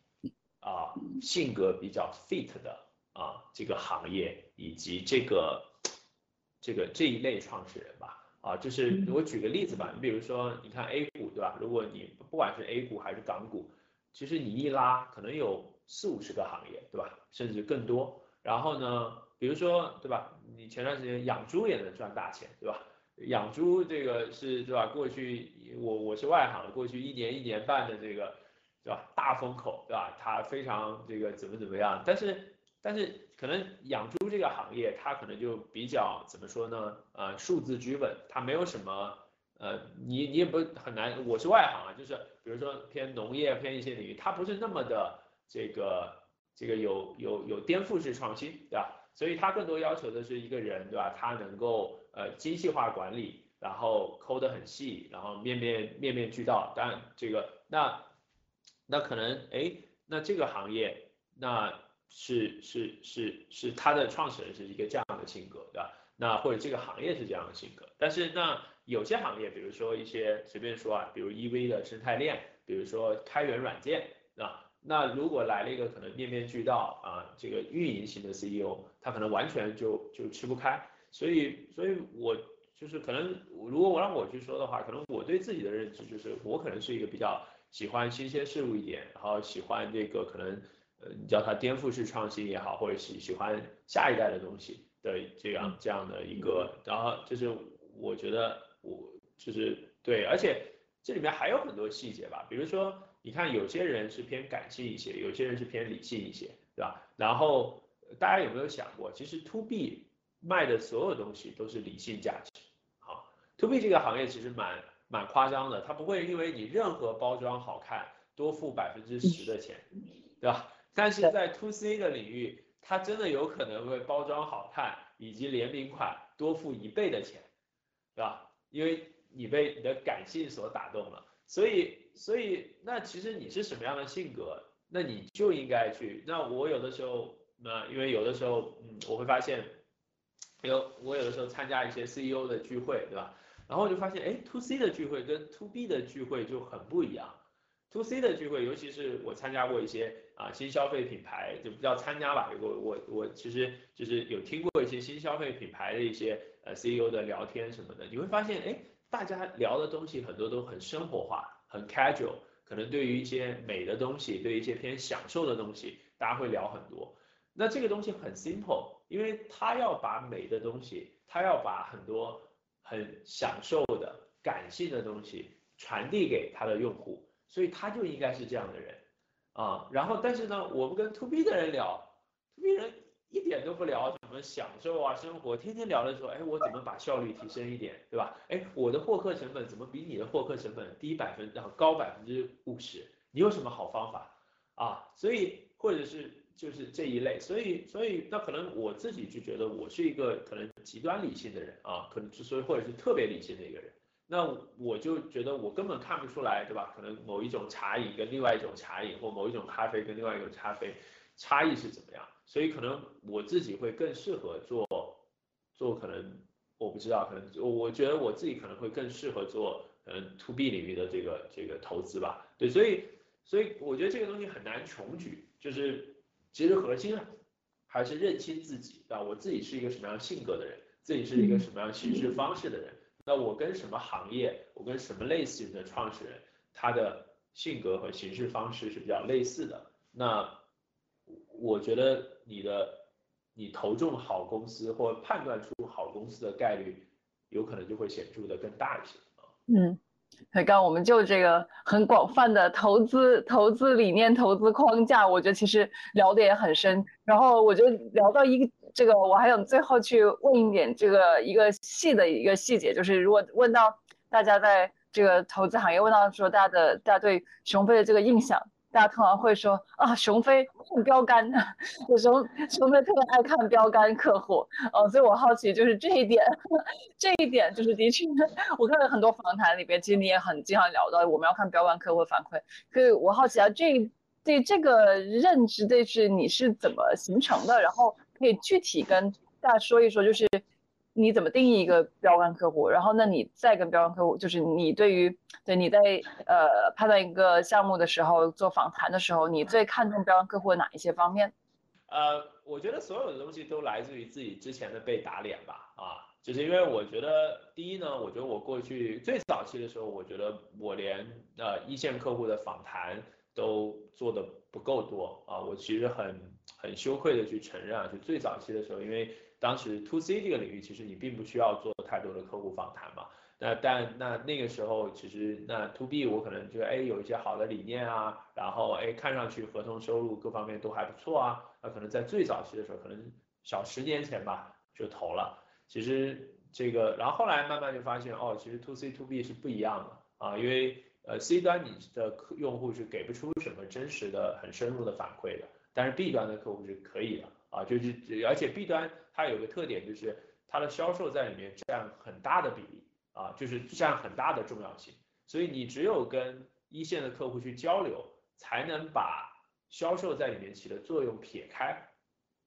啊性格比较 fit 的啊这个行业以及这个这个这一类创始人吧啊，就是我举个例子吧，你比如说你看 A 股对吧？如果你不管是 A 股还是港股，其实你一拉可能有。四五十个行业，对吧？甚至更多。然后呢，比如说，对吧？你前段时间养猪也能赚大钱，对吧？养猪这个是，对吧？过去我我是外行，过去一年一年半的这个，对吧？大风口，对吧？它非常这个怎么怎么样？但是但是可能养猪这个行业，它可能就比较怎么说呢？呃，数字居稳，它没有什么，呃，你你也不很难。我是外行啊，就是比如说偏农业偏一些领域，它不是那么的。这个这个有有有颠覆式创新，对吧？所以它更多要求的是一个人，对吧？他能够呃精细化管理，然后抠得很细，然后面面面面俱到。当然这个那那可能哎，那这个行业那是是是是他的创始人是一个这样的性格，对吧？那或者这个行业是这样的性格，但是那有些行业，比如说一些随便说啊，比如 EV 的生态链。比如说开源软件啊，那如果来了一个可能面面俱到啊，这个运营型的 CEO，他可能完全就就吃不开。所以，所以我就是可能，如果我让我去说的话，可能我对自己的认知就是，我可能是一个比较喜欢新鲜事物一点，然后喜欢这个可能，呃，你叫它颠覆式创新也好，或者喜喜欢下一代的东西的这样这样的一个，然后就是我觉得我就是对，而且这里面还有很多细节吧，比如说你看有些人是偏感性一些，有些人是偏理性一些，对吧？然后大家有没有想过，其实 to B。卖的所有东西都是理性价值，好，to B 这个行业其实蛮蛮夸张的，它不会因为你任何包装好看多付百分之十的钱，对吧？但是在 to C 的领域，它真的有可能会包装好看以及联名款多付一倍的钱，对吧？因为你被你的感性所打动了，所以所以那其实你是什么样的性格，那你就应该去。那我有的时候，那因为有的时候，嗯，我会发现。有我有的时候参加一些 CEO 的聚会，对吧？然后我就发现，哎，To C 的聚会跟 To B 的聚会就很不一样。To C 的聚会，尤其是我参加过一些啊新消费品牌，就不叫参加吧，我我我其实就是有听过一些新消费品牌的一些呃 CEO 的聊天什么的，你会发现，哎，大家聊的东西很多都很生活化，很 casual，可能对于一些美的东西，对于一些偏享受的东西，大家会聊很多。那这个东西很 simple。因为他要把美的东西，他要把很多很享受的感性的东西传递给他的用户，所以他就应该是这样的人啊。然后，但是呢，我们跟 to B 的人聊，to B 人一点都不聊什么享受啊生活，天天聊的说，哎，我怎么把效率提升一点，对吧？哎，我的获客成本怎么比你的获客成本低百分，然后高百分之五十？你有什么好方法啊？所以，或者是。就是这一类，所以所以那可能我自己就觉得我是一个可能极端理性的人啊，可能之所以或者是特别理性的一个人，那我就觉得我根本看不出来，对吧？可能某一种茶饮跟另外一种茶饮，或某一种咖啡跟另外一种咖啡差异是怎么样，所以可能我自己会更适合做做可能我不知道，可能我觉得我自己可能会更适合做嗯 to B 领域的这个这个投资吧，对，所以所以我觉得这个东西很难穷举，就是。其实核心啊，还是认清自己啊，我自己是一个什么样性格的人，自己是一个什么样行事方式的人，那我跟什么行业，我跟什么类型的创始人，他的性格和行事方式是比较类似的，那我觉得你的你投中好公司或判断出好公司的概率，有可能就会显著的更大一些啊。嗯。刚刚我们就这个很广泛的投资、投资理念、投资框架，我觉得其实聊的也很深。然后我觉得聊到一个这个，我还想最后去问一点这个一个细的一个细节，就是如果问到大家在这个投资行业，问到说大家的大家对熊飞的这个印象。大家通常会说啊，熊飞看标杆，*laughs* 有熊熊飞特别爱看标杆客户，呃，所以我好奇就是这一点，*laughs* 这一点就是的确，*laughs* 我看了很多访谈里边，其实你也很经常聊到我们要看标杆客户反馈，所以我好奇啊，这对这个认知这是你是怎么形成的？然后可以具体跟大家说一说，就是。你怎么定义一个标杆客户？然后，那你再跟标杆客户，就是你对于对你在呃判断一个项目的时候，做访谈的时候，你最看重标杆客户的哪一些方面？呃，我觉得所有的东西都来自于自己之前的被打脸吧。啊，就是因为我觉得第一呢，我觉得我过去最早期的时候，我觉得我连呃一线客户的访谈都做的不够多啊。我其实很很羞愧的去承认啊，就最早期的时候，因为。当时 to C 这个领域，其实你并不需要做太多的客户访谈嘛。那但那那个时候，其实那 to B 我可能觉得哎有一些好的理念啊，然后哎看上去合同收入各方面都还不错啊。那可能在最早期的时候，可能小十年前吧就投了。其实这个，然后后来慢慢就发现哦，其实 to C to B 是不一样的啊，因为呃 C 端你的客用户是给不出什么真实的很深入的反馈的，但是 B 端的客户是可以的。啊，就是而且 B 端它有个特点，就是它的销售在里面占很大的比例啊，就是占很大的重要性。所以你只有跟一线的客户去交流，才能把销售在里面起的作用撇开，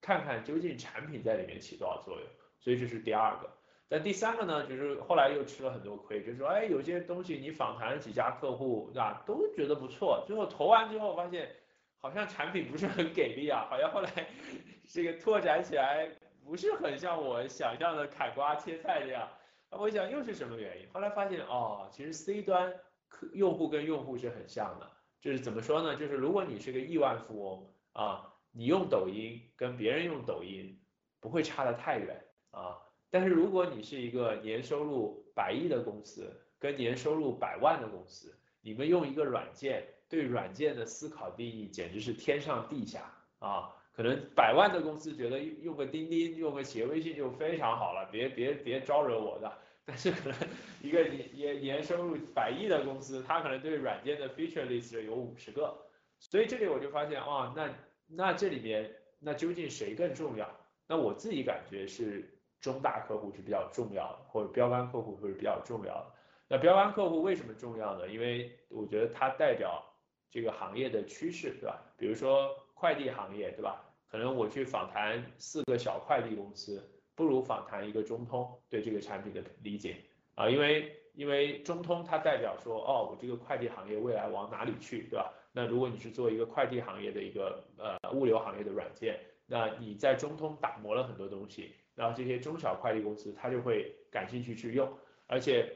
看看究竟产品在里面起多少作用。所以这是第二个。但第三个呢，就是后来又吃了很多亏，就是说，哎，有些东西你访谈了几家客户，对吧，都觉得不错，最后投完之后发现，好像产品不是很给力啊，好像后来 *laughs* 这个拓展起来不是很像我想象的砍瓜切菜这样。我想又是什么原因？后来发现哦，其实 C 端客用户跟用户是很像的，就是怎么说呢？就是如果你是个亿万富翁啊，你用抖音跟别人用抖音不会差得太远啊。但是如果你是一个年收入百亿的公司跟年收入百万的公司，你们用一个软件对软件的思考定义简直是天上地下啊！可能百万的公司觉得用个钉钉、用个企业微信就非常好了，别别别招惹我的。但是可能一个年年年收入百亿的公司，它可能对软件的 feature list 有五十个。所以这里我就发现啊，那那这里面那究竟谁更重要？那我自己感觉是中大客户是比较重要的，或者标杆客户会是比较重要的。那标杆客户为什么重要呢？因为我觉得它代表这个行业的趋势，对吧？比如说。快递行业对吧？可能我去访谈四个小快递公司，不如访谈一个中通对这个产品的理解啊，因为因为中通它代表说，哦，我这个快递行业未来往哪里去，对吧？那如果你是做一个快递行业的一个呃物流行业的软件，那你在中通打磨了很多东西，然后这些中小快递公司它就会感兴趣去用，而且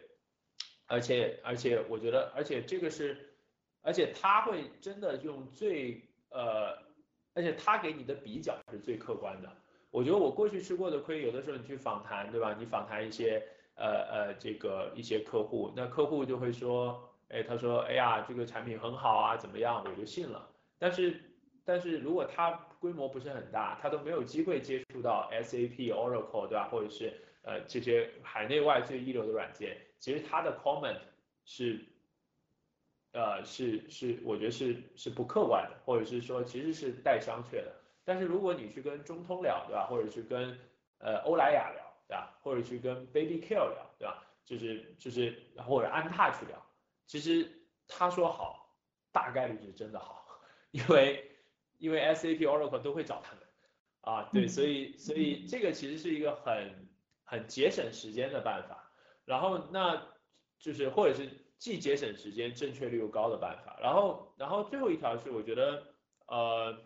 而且而且我觉得，而且这个是，而且他会真的用最呃。而且他给你的比较是最客观的。我觉得我过去吃过的亏，有的时候你去访谈，对吧？你访谈一些呃呃这个一些客户，那客户就会说，哎，他说，哎呀，这个产品很好啊，怎么样？我就信了。但是但是如果他规模不是很大，他都没有机会接触到 SAP、Oracle，对吧？或者是呃这些海内外最一流的软件，其实他的 comment 是。呃，是是，我觉得是是不客观的，或者是说其实是带商榷的。但是如果你去跟中通聊，对吧？或者是跟呃欧莱雅聊，对吧？或者去跟 Baby Care 聊，对吧？就是就是或者安踏去聊，其实他说好，大概率是真的好，*laughs* 因为因为 SAP、Oracle 都会找他们啊，对，所以所以这个其实是一个很很节省时间的办法。然后那就是或者是。既节省时间，正确率又高的办法。然后，然后最后一条是，我觉得，呃，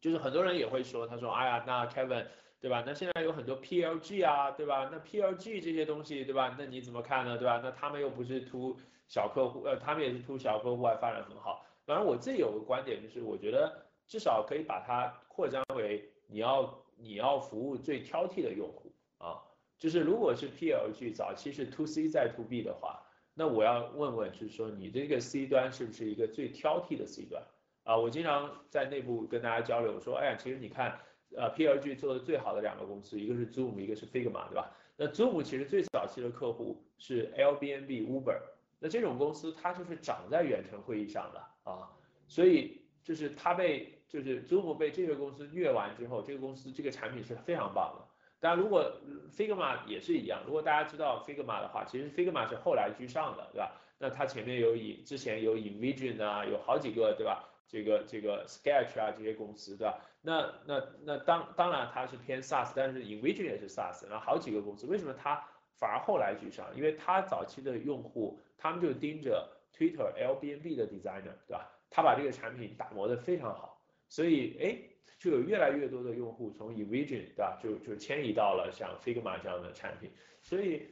就是很多人也会说，他说，哎呀，那 Kevin，对吧？那现在有很多 PLG 啊，对吧？那 PLG 这些东西，对吧？那你怎么看呢，对吧？那他们又不是图小客户，呃，他们也是图小客户，还发展很好。反正我自己有个观点，就是我觉得至少可以把它扩张为你要你要服务最挑剔的用户啊。就是如果是 PLG 早期是 To C 再 To B 的话。那我要问问，就是说你这个 C 端是不是一个最挑剔的 C 端啊？我经常在内部跟大家交流，说，哎呀，其实你看，呃，PLG 做的最好的两个公司，一个是 Zoom，一个是 Figma，对吧？那 Zoom 其实最早期的客户是 Airbnb、Uber，那这种公司它就是长在远程会议上的啊，所以就是它被就是 Zoom 被这个公司虐完之后，这个公司这个产品是非常棒的。那如果 Figma 也是一样，如果大家知道 Figma 的话，其实 Figma 是后来居上的，对吧？那它前面有以之前有 InVision 啊，有好几个，对吧？这个这个 Sketch 啊这些公司，对吧？那那那当当然它是偏 SaaS，但是 InVision 也是 SaaS，然后好几个公司，为什么它反而后来居上？因为它早期的用户，他们就盯着 Twitter、Airbnb 的 designer，对吧？他把这个产品打磨得非常好，所以哎。就有越来越多的用户从 Evision 对吧，就就迁移到了像 Figma 这样的产品，所以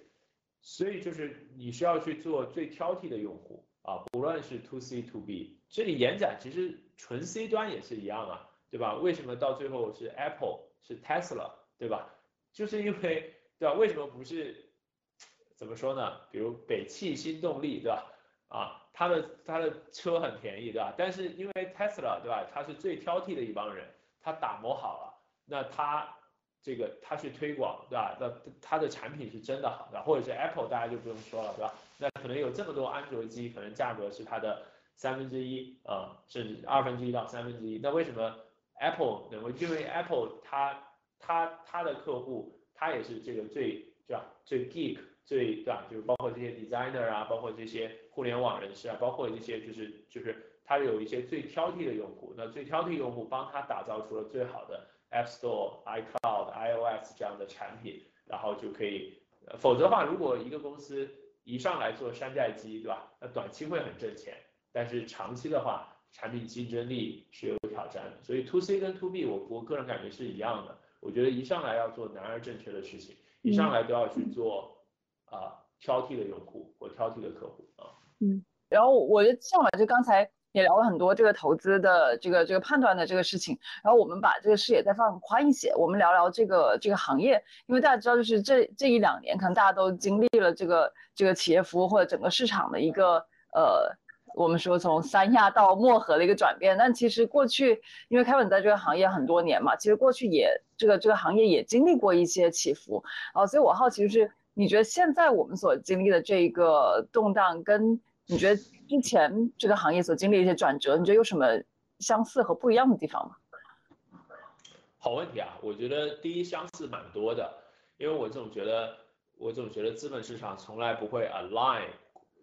所以就是你需要去做最挑剔的用户啊，不论是 To C To B，这里延展其实纯 C 端也是一样啊，对吧？为什么到最后是 Apple 是 Tesla 对吧？就是因为对吧？为什么不是怎么说呢？比如北汽新动力对吧？啊，它的它的车很便宜对吧？但是因为 Tesla 对吧？它是最挑剔的一帮人。它打磨好了，那它这个它去推广，对吧？那它的产品是真的好的，或者是 Apple，大家就不用说了，对吧？那可能有这么多安卓机，可能价格是它的三分之一啊，甚至二分之一到三分之一。那为什么 Apple 能够？因为 Apple 它它它的客户，它也是这个最对吧？最 geek 最对吧？就是包括这些 designer 啊，包括这些互联网人士啊，包括这些就是就是。它有一些最挑剔的用户，那最挑剔用户帮他打造出了最好的 App Store、iCloud、iOS 这样的产品，然后就可以，否则的话，如果一个公司一上来做山寨机，对吧？那短期会很挣钱，但是长期的话，产品竞争力是有挑战的。所以 to C 跟 to B，我我个人感觉是一样的。我觉得一上来要做难而正确的事情，一上来都要去做啊挑剔的用户或挑剔的客户啊。嗯，然后我就上来就刚才也聊了很多这个投资的这个这个判断的这个事情，然后我们把这个视野再放宽一些，我们聊聊这个这个行业，因为大家知道就是这这一两年可能大家都经历了这个这个企业服务或者整个市场的一个呃。我们说从三亚到漠河的一个转变，但其实过去因为凯文在这个行业很多年嘛，其实过去也这个这个行业也经历过一些起伏。啊，所以我好奇就是你觉得现在我们所经历的这一个动荡，跟你觉得之前这个行业所经历一些转折，你觉得有什么相似和不一样的地方吗？好问题啊，我觉得第一相似蛮多的，因为我总觉得我总觉得资本市场从来不会 align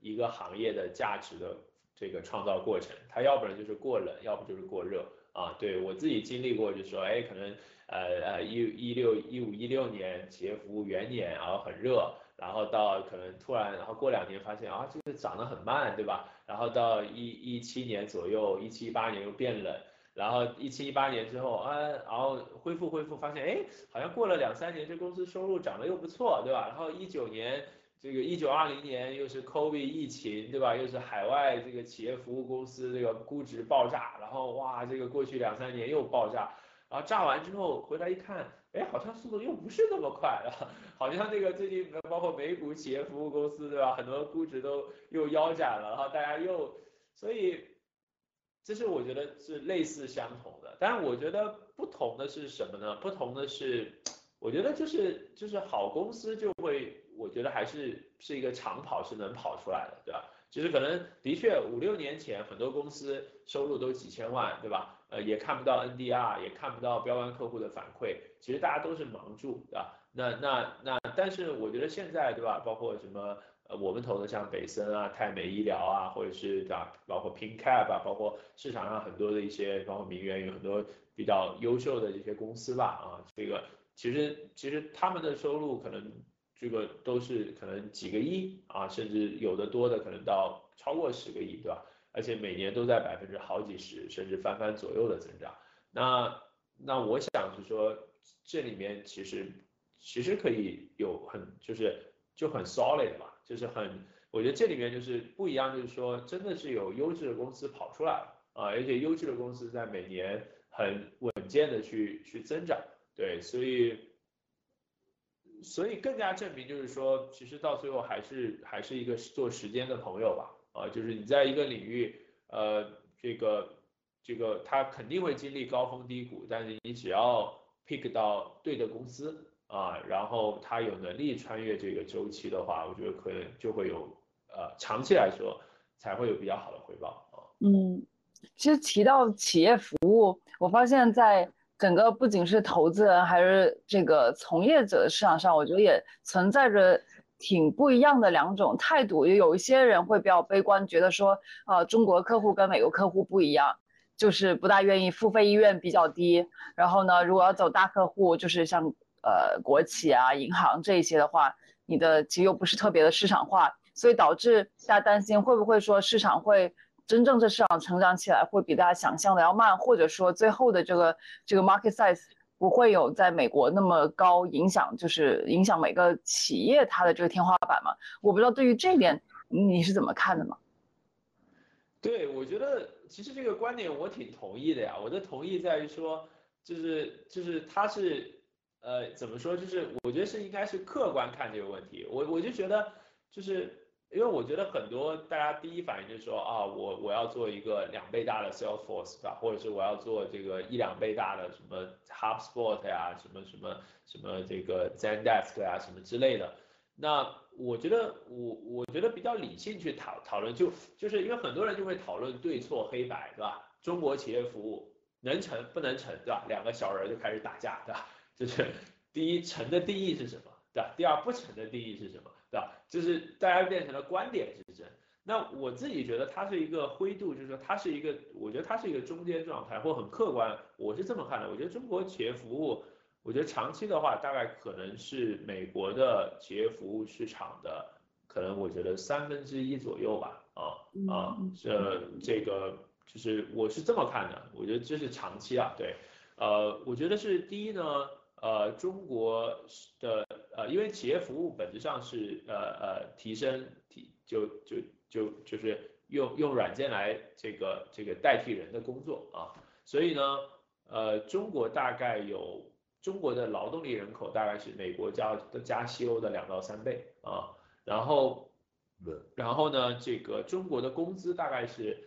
一个行业的价值的。这个创造过程，它要不然就是过冷，要不就是过热啊。对我自己经历过，就说，哎，可能呃呃一一六一五一六年企业服务元年，然后很热，然后到可能突然，然后过两年发现啊，这个涨得很慢，对吧？然后到一一七年左右，一七一八年又变冷，然后一七一八年之后啊，然后恢复恢复，发现哎，好像过了两三年，这公司收入涨得又不错，对吧？然后一九年。这个一九二零年又是 COVID 疫情，对吧？又是海外这个企业服务公司这个估值爆炸，然后哇，这个过去两三年又爆炸，然后炸完之后回来一看，哎，好像速度又不是那么快了，*laughs* 好像那个最近包括美股企业服务公司，对吧？很多估值都又腰斩了，然后大家又，所以这是我觉得是类似相同的，但是我觉得不同的是什么呢？不同的是，我觉得就是就是好公司就会。我觉得还是是一个长跑是能跑出来的，对吧？就是可能的确五六年前很多公司收入都几千万，对吧？呃，也看不到 NDR，也看不到标杆客户的反馈，其实大家都是忙住，对吧？那那那，但是我觉得现在，对吧？包括什么呃，我们投的像北森啊、泰美医疗啊，或者是对吧？包括 PinCap 啊，包括市场上很多的一些，包括名媛有很多比较优秀的这些公司吧，啊，这个其实其实他们的收入可能。这个都是可能几个亿啊，甚至有的多的可能到超过十个亿，对吧？而且每年都在百分之好几十，甚至翻番左右的增长。那那我想是说，这里面其实其实可以有很就是就很 solid 嘛，就是很，我觉得这里面就是不一样，就是说真的是有优质的公司跑出来了啊，而且优质的公司在每年很稳健的去去增长，对，所以。所以更加证明，就是说，其实到最后还是还是一个做时间的朋友吧，啊，就是你在一个领域，呃，这个这个他肯定会经历高峰低谷，但是你只要 pick 到对的公司啊，然后他有能力穿越这个周期的话，我觉得可能就会有呃长期来说才会有比较好的回报啊。嗯，其实提到企业服务，我发现在。整个不仅是投资人，还是这个从业者的市场上，我觉得也存在着挺不一样的两种态度。也有一些人会比较悲观，觉得说，呃，中国客户跟美国客户不一样，就是不大愿意付费意愿比较低。然后呢，如果要走大客户，就是像呃国企啊、银行这一些的话，你的其实又不是特别的市场化，所以导致大家担心会不会说市场会。真正这市场成长起来会比大家想象的要慢，或者说最后的这个这个 market size 不会有在美国那么高影响，就是影响每个企业它的这个天花板嘛？我不知道对于这点你是怎么看的吗？对，我觉得其实这个观点我挺同意的呀。我的同意在于说，就是就是他是呃怎么说？就是我觉得是应该是客观看这个问题。我我就觉得就是。因为我觉得很多大家第一反应就是说啊，我我要做一个两倍大的 Salesforce 吧，或者是我要做这个一两倍大的什么 HubSpot 呀，什么什么什么这个 Zendesk 呀，什么之类的。那我觉得我我觉得比较理性去讨讨论，就就是因为很多人就会讨论对错黑白，对吧？中国企业服务能成不能成，对吧？两个小人就开始打架，对吧？就是 *laughs* 第一成的定义是什么，对吧？第二不成的定义是什么？对吧？就是大家变成了观点之争。那我自己觉得它是一个灰度，就是说它是一个，我觉得它是一个中间状态或很客观。我是这么看的。我觉得中国企业服务，我觉得长期的话，大概可能是美国的企业服务市场的，可能我觉得三分之一左右吧，啊啊，这这个就是我是这么看的，我觉得这是长期啊，对，呃，我觉得是第一呢，呃，中国的呃，因为企业服务本质上是呃呃提升提就就就就是用用软件来这个这个代替人的工作啊，所以呢，呃，中国大概有。中国的劳动力人口大概是美国加加西欧的两到三倍啊，然后，然后呢，这个中国的工资大概是，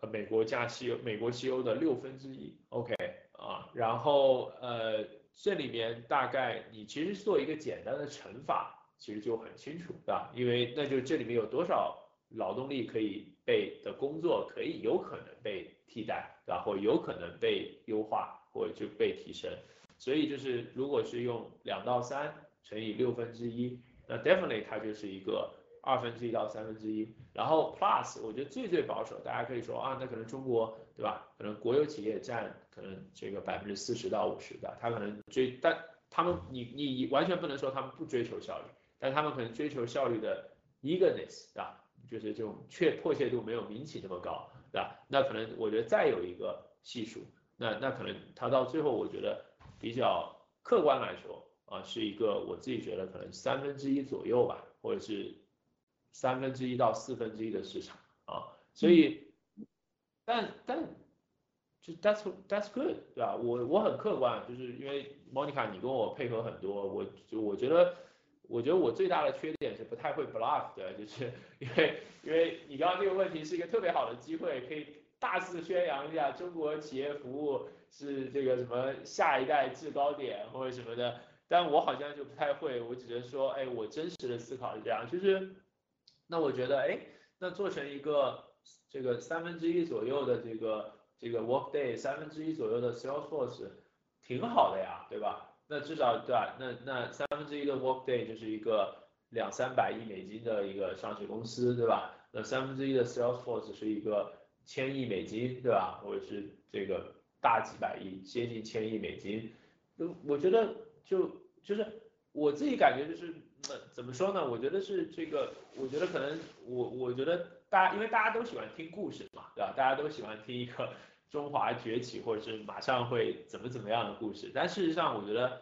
呃，美国加西欧美国西欧的六分之一，OK 啊，然后呃，这里面大概你其实做一个简单的乘法，其实就很清楚，对吧？因为那就这里面有多少劳动力可以被的工作可以有可能被替代，对吧？或有可能被优化或者就被提升。所以就是，如果是用两到三乘以六分之一，那 definitely 它就是一个二分之一到三分之一。然后 plus，我觉得最最保守，大家可以说啊，那可能中国对吧？可能国有企业占可能这个百分之四十到五十的，他可能追，但他们你你完全不能说他们不追求效率，但他们可能追求效率的 eagerness 对吧？就是这种确迫切度没有民企那么高，对吧？那可能我觉得再有一个系数，那那可能他到最后我觉得。比较客观来说啊，是一个我自己觉得可能三分之一左右吧，或者是三分之一到四分之一的市场啊，所以但但就 that's that's good 对吧？我我很客观，就是因为 Monica 你跟我配合很多，我就我觉得我觉得我最大的缺点是不太会 bluff 的，就是因为因为你刚刚这个问题是一个特别好的机会，可以大肆宣扬一下中国企业服务。是这个什么下一代制高点或者什么的，但我好像就不太会，我只能说，哎，我真实的思考是这样，就是，那我觉得，哎，那做成一个这个三分之一左右的这个这个 Workday，三分之一左右的 Salesforce，挺好的呀，对吧？那至少对吧？那那三分之一的 Workday 就是一个两三百亿美金的一个上市公司，对吧？那三分之一的 Salesforce 是一个千亿美金，对吧？或者是这个。大几百亿，接近千亿美金，就我觉得就就是我自己感觉就是，那怎么说呢？我觉得是这个，我觉得可能我我觉得大家因为大家都喜欢听故事嘛，对吧？大家都喜欢听一个 *laughs* 中华崛起或者是马上会怎么怎么样的故事，但事实上我觉得。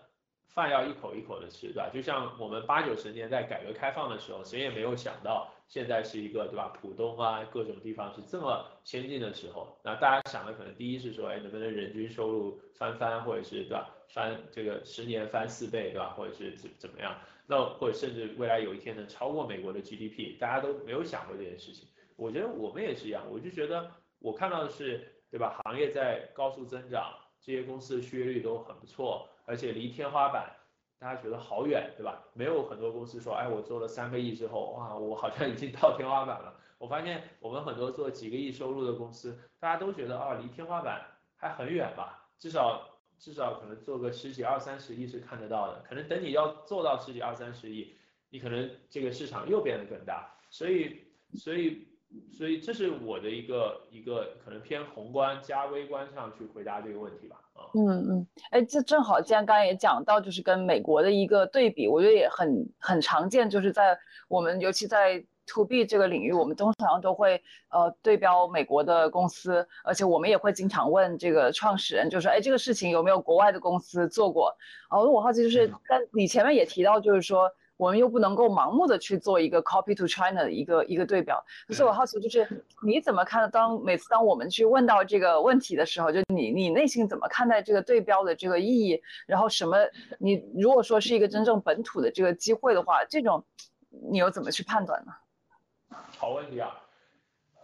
饭要一口一口的吃，对吧？就像我们八九十年代改革开放的时候，谁也没有想到现在是一个，对吧？浦东啊，各种地方是这么先进的时候。那大家想的可能第一是说，哎，能不能人均收入翻番，或者是对吧？翻这个十年翻四倍，对吧？或者是怎怎么样？那或者甚至未来有一天能超过美国的 GDP，大家都没有想过这件事情。我觉得我们也是一样，我就觉得我看到的是，对吧？行业在高速增长，这些公司的续约率都很不错。而且离天花板，大家觉得好远，对吧？没有很多公司说，哎，我做了三个亿之后，哇，我好像已经到天花板了。我发现我们很多做几个亿收入的公司，大家都觉得，啊，离天花板还很远吧？至少至少可能做个十几二三十亿是看得到的。可能等你要做到十几二三十亿，你可能这个市场又变得更大。所以所以。所以这是我的一个一个可能偏宏观加微观上去回答这个问题吧。啊，嗯嗯，哎，这正好，既然刚刚也讲到，就是跟美国的一个对比，我觉得也很很常见，就是在我们尤其在 to B 这个领域，我们通常都会呃对标美国的公司，而且我们也会经常问这个创始人，就是说，哎，这个事情有没有国外的公司做过？哦，我好奇就是，但你前面也提到，就是说。我们又不能够盲目的去做一个 copy to China 的一个一个对标，可是我好奇就是你怎么看？当每次当我们去问到这个问题的时候，就你你内心怎么看待这个对标的这个意义？然后什么？你如果说是一个真正本土的这个机会的话，这种你又怎么去判断呢？好问题啊，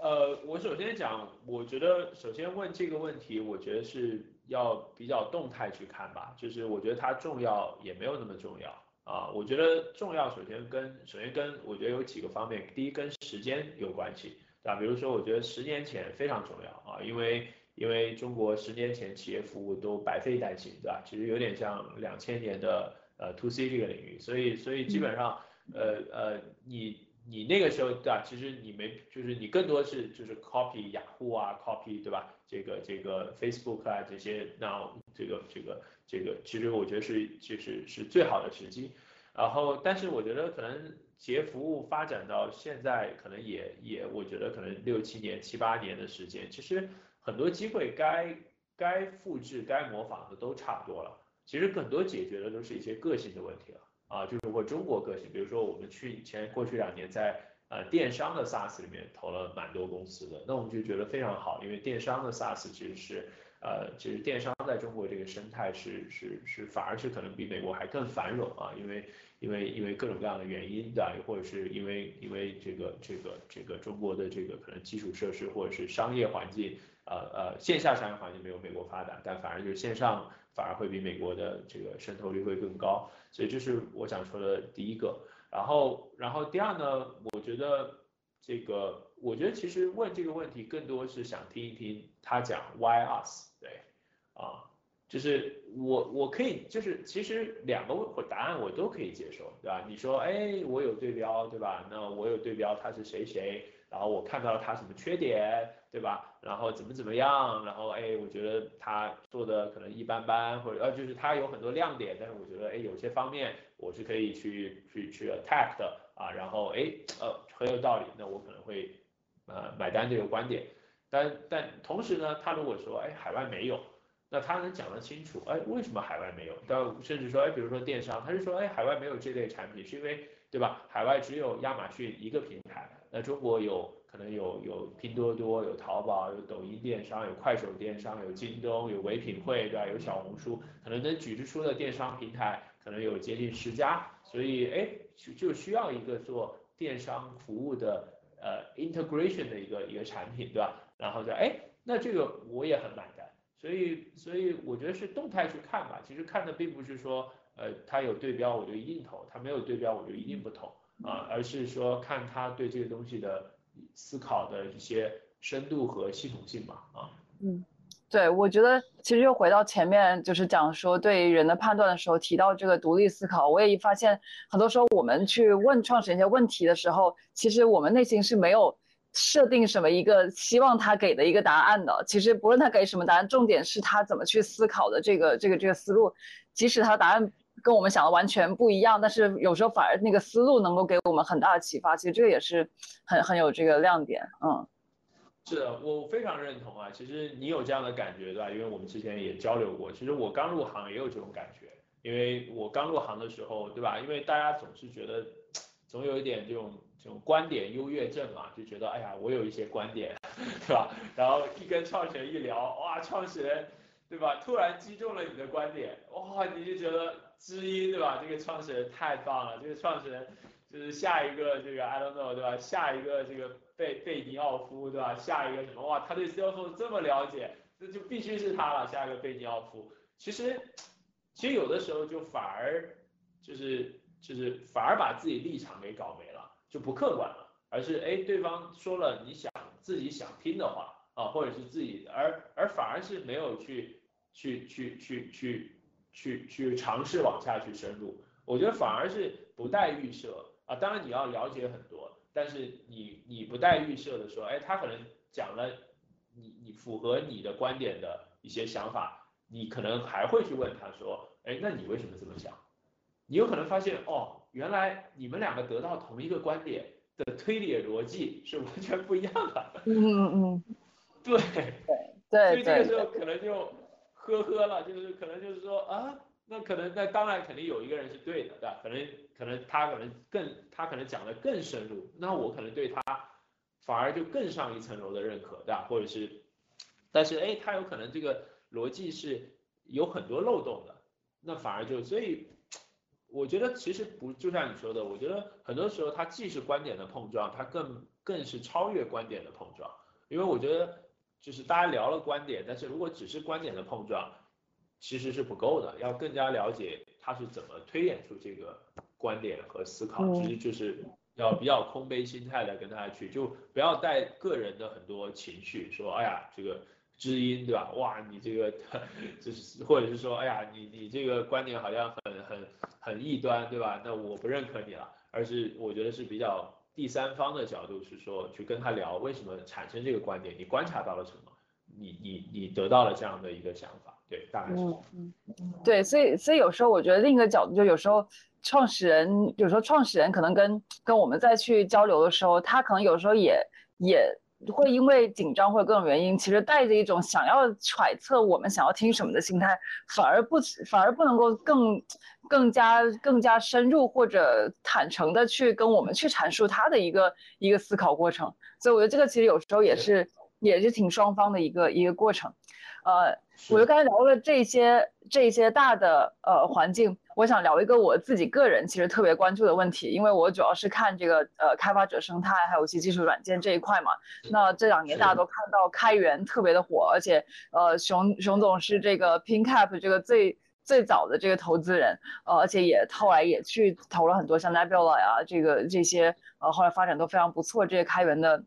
呃，我首先讲，我觉得首先问这个问题，我觉得是要比较动态去看吧，就是我觉得它重要也没有那么重要。啊，我觉得重要，首先跟首先跟我觉得有几个方面，第一跟时间有关系，对吧？比如说，我觉得十年前非常重要啊，因为因为中国十年前企业服务都百废待兴，对吧？其实有点像两千年的呃 to C 这个领域，所以所以基本上呃呃你你那个时候对吧？其实你没就是你更多是就是 copy 雅虎啊，copy 对吧？这个这个 Facebook 啊这些，那这个这个。这个其实我觉得是就是是最好的时机。然后，但是我觉得可能企业服务发展到现在，可能也也我觉得可能六七年、七八年的时间，其实很多机会该该复制、该模仿的都差不多了。其实很多解决的都是一些个性的问题了啊，就是我中国个性，比如说我们去前过去两年在呃电商的 SaaS 里面投了蛮多公司的，那我们就觉得非常好，因为电商的 SaaS 其实是呃其实电商在中国这个生态是是是反而是可能比美国还更繁荣啊，因为因为因为各种各样的原因的，或者是因为因为这个这个这个中国的这个可能基础设施或者是商业环境。呃呃，线下商业环境没有美国发达，但反而就是线上反而会比美国的这个渗透率会更高，所以这是我想说的第一个。然后然后第二呢，我觉得这个我觉得其实问这个问题更多是想听一听他讲 Why us？对，啊，就是我我可以就是其实两个问或答案我都可以接受，对吧？你说哎我有对标，对吧？那我有对标他是谁谁，然后我看到了他什么缺点。对吧？然后怎么怎么样？然后哎，我觉得他做的可能一般般，或者呃，就是他有很多亮点，但是我觉得哎，有些方面我是可以去去去 attack 的啊。然后哎，呃，很有道理，那我可能会呃买单这个观点。但但同时呢，他如果说哎，海外没有，那他能讲得清楚，哎，为什么海外没有？但甚至说哎，比如说电商，他是说哎，海外没有这类产品，是因为对吧？海外只有亚马逊一个平台，那中国有。可能有有拼多多，有淘宝，有抖音电商，有快手电商，有京东，有唯品会，对吧？有小红书，可能能举得出的电商平台可能有接近十家，所以哎，就就需要一个做电商服务的呃 integration 的一个一个产品，对吧？然后就哎，那这个我也很买单，所以所以我觉得是动态去看吧，其实看的并不是说呃它有对标我就一定投，它没有对标我就一定不投啊，而是说看他对这个东西的。思考的一些深度和系统性吧，啊，嗯，对，我觉得其实又回到前面，就是讲说对人的判断的时候提到这个独立思考，我也发现很多时候我们去问创始人一些问题的时候，其实我们内心是没有设定什么一个希望他给的一个答案的。其实不论他给什么答案，重点是他怎么去思考的这个这个这个思路，即使他答案。跟我们想的完全不一样，但是有时候反而那个思路能够给我们很大的启发。其实这个也是很很有这个亮点，嗯。是的，我非常认同啊。其实你有这样的感觉，对吧？因为我们之前也交流过。其实我刚入行也有这种感觉，因为我刚入行的时候，对吧？因为大家总是觉得，总有一点这种这种观点优越症嘛，就觉得哎呀，我有一些观点，*laughs* 对吧？然后一跟创始人一聊，哇，创始人，对吧？突然击中了你的观点，哇，你就觉得。知音对吧？这个创始人太棒了，这个创始人就是下一个这个 I don't know 对吧？下一个这个贝贝尼奥夫对吧？下一个什么哇？他对 Salesforce 这么了解，那就必须是他了。下一个贝尼奥夫，其实其实有的时候就反而就是就是反而把自己立场给搞没了，就不客观了，而是哎对方说了你想自己想听的话啊，或者是自己而而反而是没有去去去去去。去去尝试往下去深入，我觉得反而是不带预设啊，当然你要了解很多，但是你你不带预设的说，哎，他可能讲了你你符合你的观点的一些想法，你可能还会去问他说，哎，那你为什么这么想？你有可能发现哦，原来你们两个得到同一个观点的推理逻辑是完全不一样的。嗯嗯嗯，*laughs* 对对对，所以这个时候可能就。呵呵了，就是可能就是说啊，那可能那当然肯定有一个人是对的，对吧？可能可能他可能更他可能讲的更深入，那我可能对他反而就更上一层楼的认可，对吧？或者是，但是哎，他有可能这个逻辑是有很多漏洞的，那反而就所以我觉得其实不就像你说的，我觉得很多时候它既是观点的碰撞，它更更是超越观点的碰撞，因为我觉得。就是大家聊了观点，但是如果只是观点的碰撞，其实是不够的，要更加了解他是怎么推演出这个观点和思考，其实就是要比较空杯心态的跟他去，就不要带个人的很多情绪，说哎呀这个知音对吧？哇你这个 *laughs* 就是或者是说哎呀你你这个观点好像很很很异端对吧？那我不认可你了，而是我觉得是比较。第三方的角度是说，去跟他聊为什么产生这个观点，你观察到了什么，你你你得到了这样的一个想法对，大概是。嗯嗯，对，所以所以有时候我觉得另一个角度，就有时候创始人，有时候创始人可能跟跟我们再去交流的时候，他可能有时候也也会因为紧张或者各种原因，其实带着一种想要揣测我们想要听什么的心态，反而不反而不能够更更加更加深入或者坦诚的去跟我们去阐述他的一个一个思考过程。所以我觉得这个其实有时候也是也是挺双方的一个一个过程。呃，我就刚才聊了这些这些大的呃环境，我想聊一个我自己个人其实特别关注的问题，因为我主要是看这个呃开发者生态还有其技术软件这一块嘛。那这两年大家都看到开源特别的火，而且呃熊熊总是这个 PinCap 这个最最早的这个投资人，呃而且也后来也去投了很多像 Nebula 呀这个这些呃后来发展都非常不错这些开源的。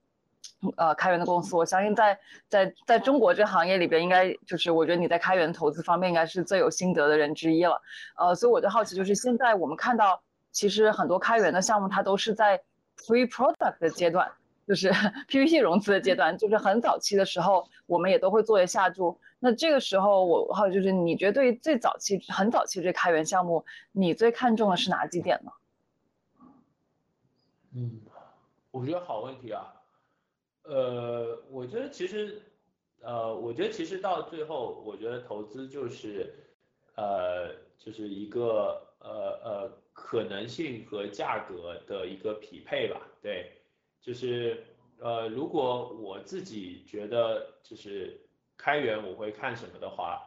呃，开源的公司，我相信在在在中国这行业里边，应该就是我觉得你在开源投资方面应该是最有心得的人之一了。呃，所以我就好奇，就是现在我们看到，其实很多开源的项目，它都是在 pre product 的阶段，就是 *laughs* PPT 融资的阶段，就是很早期的时候，我们也都会作为下注。那这个时候，我还有就是，你觉得对于最早期、很早期这开源项目，你最看重的是哪几点呢？嗯，我觉得好问题啊。呃，我觉得其实，呃，我觉得其实到最后，我觉得投资就是，呃，就是一个呃呃可能性和价格的一个匹配吧。对，就是呃，如果我自己觉得就是开源我会看什么的话，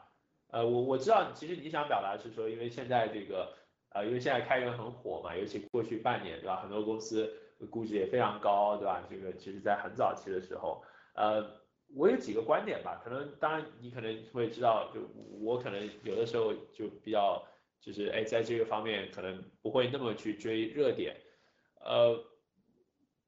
呃，我我知道其实你想表达是说，因为现在这个，呃，因为现在开源很火嘛，尤其过去半年对吧，很多公司。估值也非常高，对吧？这个其实在很早期的时候，呃，我有几个观点吧。可能当然你可能会知道，就我可能有的时候就比较就是哎，在这个方面可能不会那么去追热点。呃，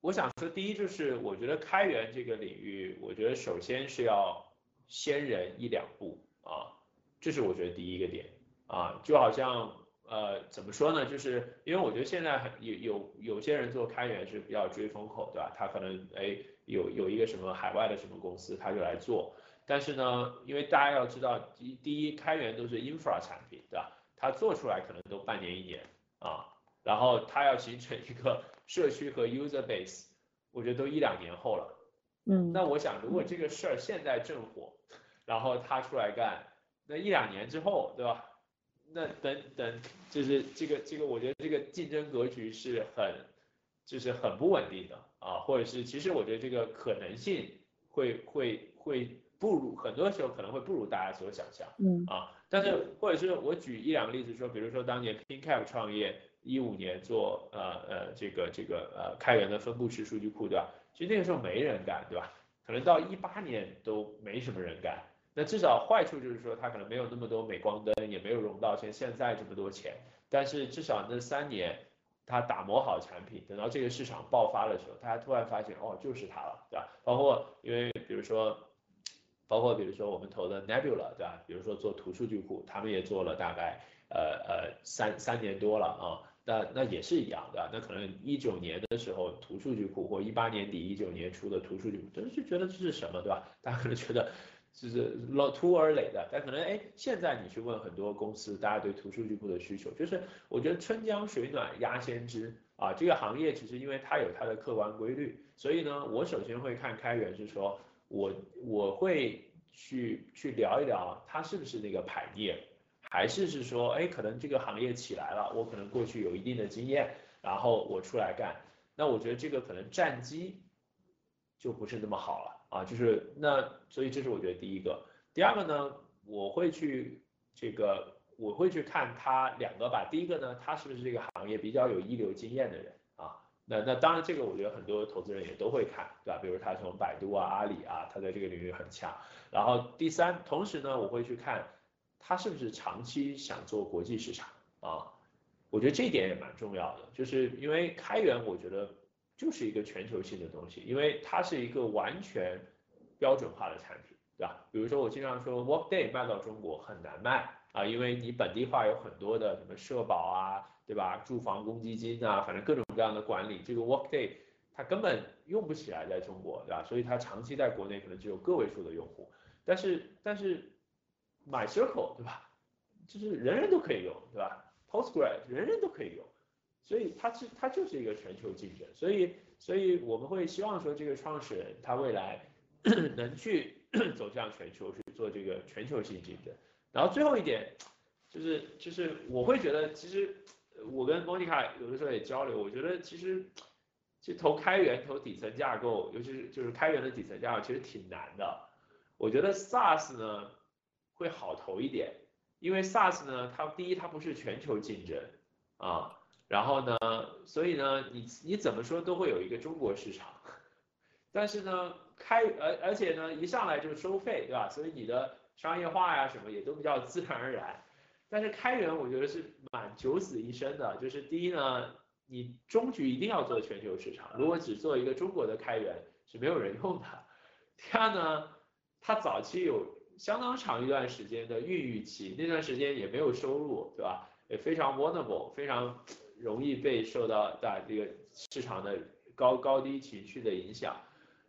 我想说，第一就是我觉得开源这个领域，我觉得首先是要先人一两步啊，这是我觉得第一个点啊，就好像。呃，怎么说呢？就是因为我觉得现在很有有有些人做开源是比较追风口，对吧？他可能哎有有一个什么海外的什么公司，他就来做。但是呢，因为大家要知道，第第一开源都是 infra 产品，对吧？它做出来可能都半年一年啊，然后它要形成一个 *laughs* 社区和 user base，我觉得都一两年后了。嗯。那我想，如果这个事儿现在正火，*laughs* 然后他出来干，那一两年之后，对吧？那等等，就是这个这个，我觉得这个竞争格局是很，就是很不稳定的啊，或者是其实我觉得这个可能性会会会不如很多时候可能会不如大家所想象，嗯啊，但是或者是我举一两个例子说，比如说当年 PinCap 创业一五年做呃呃这个这个呃开源的分布式数据库对吧？其实那个时候没人干对吧？可能到一八年都没什么人干。那至少坏处就是说，它可能没有那么多镁光灯，也没有融到像现在这么多钱。但是至少那三年，它打磨好产品，等到这个市场爆发的时候，大家突然发现，哦，就是它了，对吧？包括因为比如说，包括比如说我们投的 Nebula，对吧？比如说做图数据库，他们也做了大概呃呃三三年多了啊。那那也是一样的，那可能一九年的时候图数据库，或一八年底一九年初的图数据库，真是觉得这是什么，对吧？大家可能觉得。就是老 too early 的，但可能哎，现在你去问很多公司，大家对图数据库的需求，就是我觉得春江水暖鸭先知啊，这个行业其实因为它有它的客观规律，所以呢，我首先会看开源是说，我我会去去聊一聊它是不是那个排列，还是是说哎，可能这个行业起来了，我可能过去有一定的经验，然后我出来干，那我觉得这个可能战机就不是那么好了。啊，就是那，所以这是我觉得第一个。第二个呢，我会去这个，我会去看他两个吧。第一个呢，他是不是这个行业比较有一流经验的人啊？那那当然，这个我觉得很多投资人也都会看，对吧？比如他从百度啊、阿里啊，他在这个领域很强。然后第三，同时呢，我会去看他是不是长期想做国际市场啊？我觉得这一点也蛮重要的，就是因为开源，我觉得。就是一个全球性的东西，因为它是一个完全标准化的产品，对吧？比如说我经常说，Workday 卖到中国很难卖啊，因为你本地化有很多的什么社保啊，对吧？住房公积金啊，反正各种各样的管理，这个 Workday 它根本用不起来在中国，对吧？所以它长期在国内可能只有个位数的用户。但是但是 MyCircle 对吧？就是人人都可以用对吧？Postgre 人人都可以用，所以它是它就是一个全球竞争，所以所以我们会希望说这个创始人他未来 *clears throat* 能去 *clears throat* 走向全球去做这个全球性竞争。然后最后一点就是就是我会觉得其实我跟莫妮卡有的时候也交流，我觉得其实。去投开源、投底层架构，尤其是就是开源的底层架构，其实挺难的。我觉得 SaaS 呢会好投一点，因为 SaaS 呢，它第一它不是全球竞争啊，然后呢，所以呢，你你怎么说都会有一个中国市场。*laughs* 但是呢，开而而且呢，一上来就收费，对吧？所以你的商业化呀什么也都比较自然而然。但是开源我觉得是蛮九死一生的，就是第一呢。你终局一定要做全球市场，如果只做一个中国的开源是没有人用的。第二呢，它早期有相当长一段时间的孕育期，那段时间也没有收入，对吧？也非常 vulnerable，非常容易被受到在这个市场的高高低情绪的影响，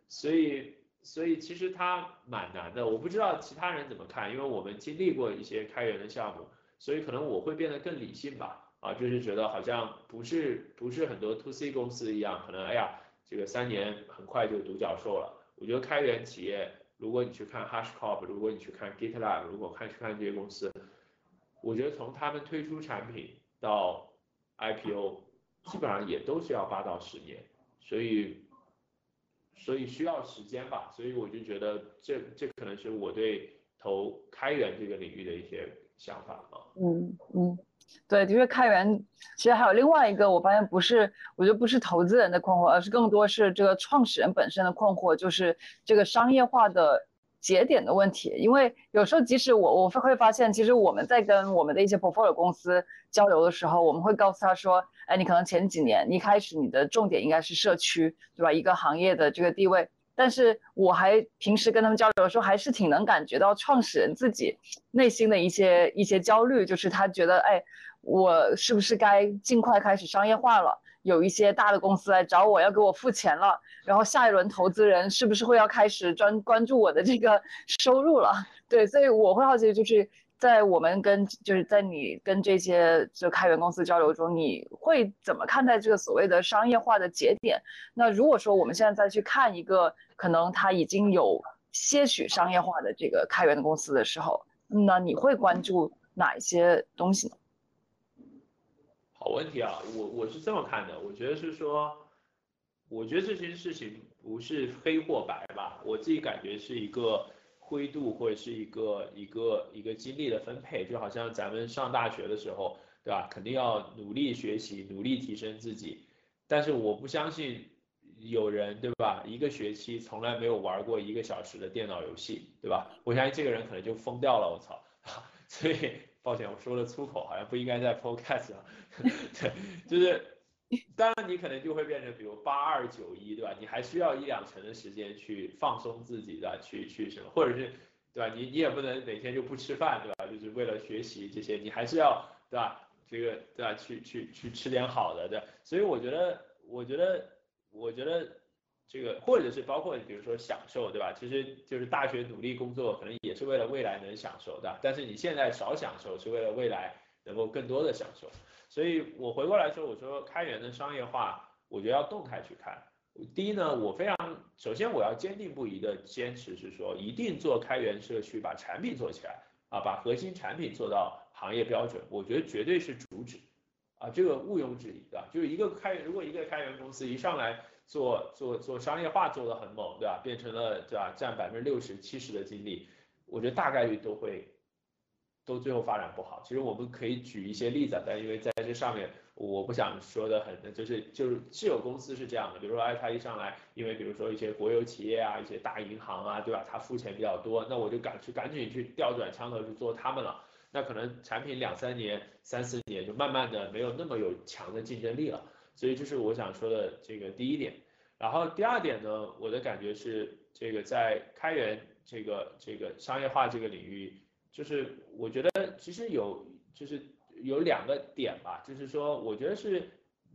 所以所以其实它蛮难的。我不知道其他人怎么看，因为我们经历过一些开源的项目，所以可能我会变得更理性吧。啊，就是觉得好像不是不是很多 to C 公司一样，可能哎呀，这个三年很快就独角兽了。我觉得开源企业，如果你去看 Hash Cop，如果你去看 GitLab，如果看去看这些公司，我觉得从他们推出产品到 IPO，基本上也都是要八到十年，所以所以需要时间吧。所以我就觉得这这可能是我对投开源这个领域的一些想法啊。嗯嗯。对，的确，开源其实还有另外一个，我发现不是，我觉得不是投资人的困惑，而是更多是这个创始人本身的困惑，就是这个商业化的节点的问题。因为有时候，即使我我会发现，其实我们在跟我们的一些 portfolio 公司交流的时候，我们会告诉他说，哎，你可能前几年一开始你的重点应该是社区，对吧？一个行业的这个地位。但是我还平时跟他们交流的时候，还是挺能感觉到创始人自己内心的一些一些焦虑，就是他觉得，哎，我是不是该尽快开始商业化了？有一些大的公司来找我要给我付钱了，然后下一轮投资人是不是会要开始专关注我的这个 *laughs* 收入了？对，所以我会好奇，就是。在我们跟就是在你跟这些就开源公司交流中，你会怎么看待这个所谓的商业化的节点？那如果说我们现在再去看一个可能它已经有些许商业化的这个开源的公司的时候，那你会关注哪一些东西呢？好问题啊，我我是这么看的，我觉得是说，我觉得这件事情不是黑或白吧，我自己感觉是一个。灰度或者是一个一个一个精力的分配，就好像咱们上大学的时候，对吧？肯定要努力学习，努力提升自己。但是我不相信有人，对吧？一个学期从来没有玩过一个小时的电脑游戏，对吧？我相信这个人可能就疯掉了。我操！*laughs* 所以抱歉，我说了粗口，好像不应该在 podcast 上。对，*laughs* 就是。当然，你可能就会变成，比如八二九一，对吧？你还需要一两成的时间去放松自己对吧，去去什么，或者是，对吧？你你也不能每天就不吃饭，对吧？就是为了学习这些，你还是要，对吧？这个，对吧？去去去吃点好的，对。所以我觉得，我觉得，我觉得这个，或者是包括比如说享受，对吧？其实就是大学努力工作，可能也是为了未来能享受的。但是你现在少享受，是为了未来能够更多的享受。所以我回过来说，我说开源的商业化，我觉得要动态去看。第一呢，我非常首先我要坚定不移的坚持是说，一定做开源社区，把产品做起来啊，把核心产品做到行业标准，我觉得绝对是主旨啊，这个毋庸置疑的。就是一个开，如果一个开源公司一上来做做做商业化做的很猛，对吧？变成了对吧，占百分之六十七十的精力，我觉得大概率都会。都最后发展不好。其实我们可以举一些例子，但因为在这上面，我不想说的很，就是就是是有公司是这样的，比如说哎，他一上来，因为比如说一些国有企业啊，一些大银行啊，对吧？他付钱比较多，那我就赶去赶紧去调转枪头去做他们了。那可能产品两三年、三四年就慢慢的没有那么有强的竞争力了。所以这是我想说的这个第一点。然后第二点呢，我的感觉是这个在开源这个这个商业化这个领域。就是我觉得其实有就是有两个点吧，就是说我觉得是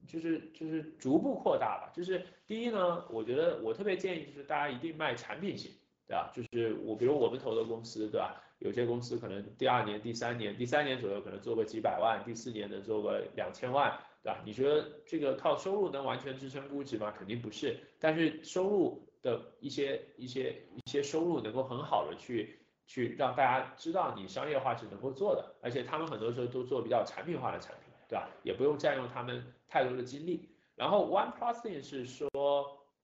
就是就是逐步扩大吧。就是第一呢，我觉得我特别建议就是大家一定卖产品型，对吧？就是我比如我们投的公司，对吧？有些公司可能第二年、第三年、第三年左右可能做个几百万，第四年能做个两千万，对吧？你觉得这个靠收入能完全支撑估值吗？肯定不是。但是收入的一些一些一些收入能够很好的去去让大家知道你商业化是能够做的，而且他们很多时候都做比较产品化的产品，对吧？也不用占用他们太多的精力。然后 One Plus Thing 是说，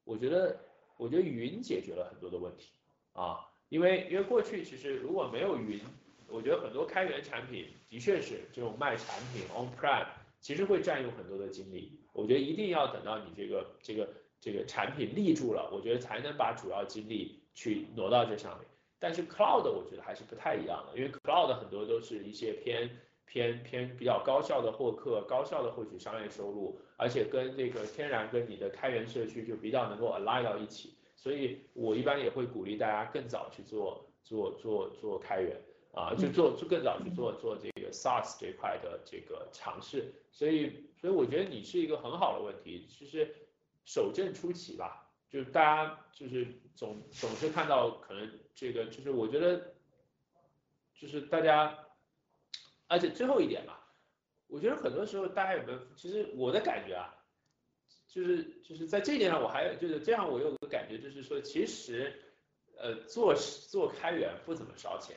我觉得我觉得云解决了很多的问题啊。因为因为过去其实如果没有云，我觉得很多开源产品的确是这种卖产品 on-prem，其实会占用很多的精力。我觉得一定要等到你这个这个这个产品立住了，我觉得才能把主要精力去挪到这上面。但是 cloud 我觉得还是不太一样的，因为 cloud 很多都是一些偏偏偏比较高效的获客，高效的获取商业收入，而且跟这个天然跟你的开源社区就比较能够 align 到一起。所以我一般也会鼓励大家更早去做做做做开源啊，就做就更早去做做这个 SaaS 这块的这个尝试。所以所以我觉得你是一个很好的问题，其实守正出奇吧，就是大家就是总总是看到可能这个就是我觉得就是大家，而且最后一点吧，我觉得很多时候大家有没有，其实我的感觉啊。就是就是在这一点上，我还有就是这样，我有个感觉，就是说，其实，呃，做做开源不怎么烧钱，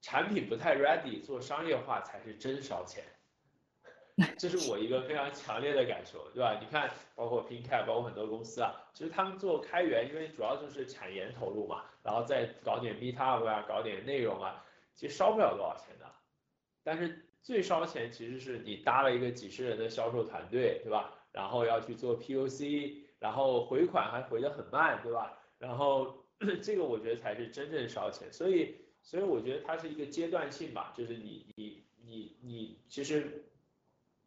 产品不太 ready，做商业化才是真烧钱，这是我一个非常强烈的感受，对吧？你看，包括 PinCap，包括很多公司啊，其实他们做开源，因为主要就是产研投入嘛，然后再搞点 Meetup 啊，搞点内容啊，其实烧不了多少钱的，但是最烧钱其实是你搭了一个几十人的销售团队，对吧？然后要去做 POC，然后回款还回得很慢，对吧？然后 *clears throat* 这个我觉得才是真正烧钱，所以所以我觉得它是一个阶段性吧，就是你你你你其实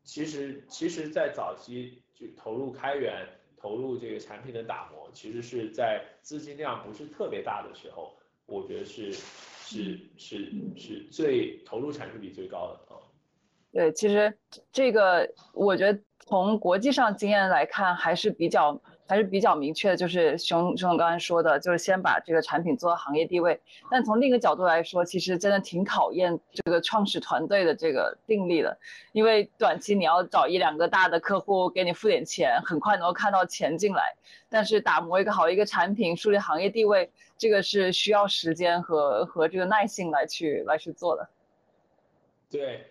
其实其实在早期就投入开源，投入这个产品的打磨，其实是在资金量不是特别大的时候，我觉得是是是是最投入产出比最高的啊。对，其实这个我觉得。从国际上经验来看，还是比较还是比较明确的，就是熊熊总刚才说的，就是先把这个产品做到行业地位。但从另一个角度来说，其实真的挺考验这个创始团队的这个定力的，因为短期你要找一两个大的客户给你付点钱，很快能够看到钱进来。但是打磨一个好一个产品，树立行业地位，这个是需要时间和和这个耐性来去来去做的。对。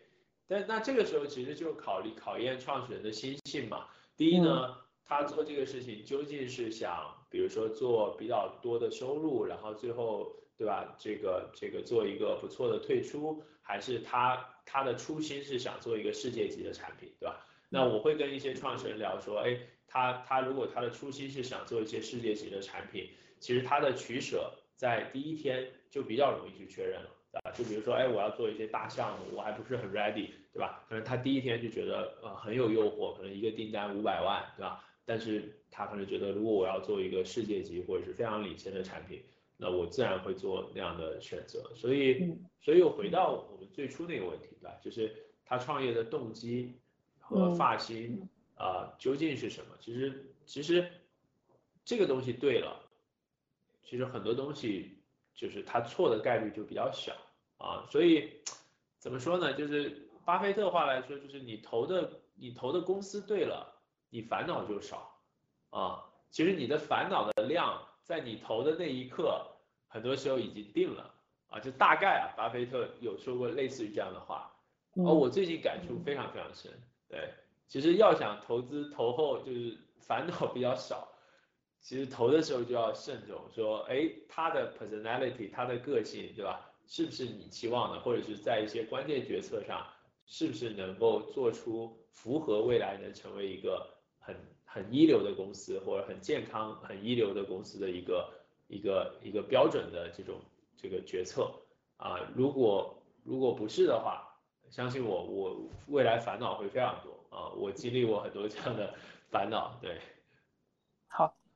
但那这个时候其实就考虑考验创始人的心性嘛。第一呢，他做这个事情究竟是想，比如说做比较多的收入，然后最后对吧？这个这个做一个不错的退出，还是他他的初心是想做一个世界级的产品，对吧？那我会跟一些创始人聊说，哎，他他如果他的初心是想做一些世界级的产品，其实他的取舍在第一天就比较容易去确认了。啊，就比如说，哎，我要做一些大项目，我还不是很 ready，对吧？可能他第一天就觉得，呃，很有诱惑，可能一个订单五百万，对吧？但是他可能觉得，如果我要做一个世界级或者是非常领先的产品，那我自然会做那样的选择。所以，所以又回到我们最初那个问题，对吧？就是他创业的动机和发心啊，究竟是什么？其实，其实这个东西对了，其实很多东西。就是他错的概率就比较小啊，所以怎么说呢？就是巴菲特话来说，就是你投的你投的公司对了，你烦恼就少啊。其实你的烦恼的量在你投的那一刻，很多时候已经定了啊。就大概啊，巴菲特有说过类似于这样的话，而我最近感触非常非常深。对，其实要想投资投后就是烦恼比较少。其实投的时候就要慎重，说，哎，他的 personality，他的个性，对吧？是不是你期望的？或者是在一些关键决策上，是不是能够做出符合未来能成为一个很很一流的公司，或者很健康、很一流的公司的一个一个一个标准的这种这个决策啊？如果如果不是的话，相信我，我未来烦恼会非常多啊！我经历过很多这样的烦恼，对。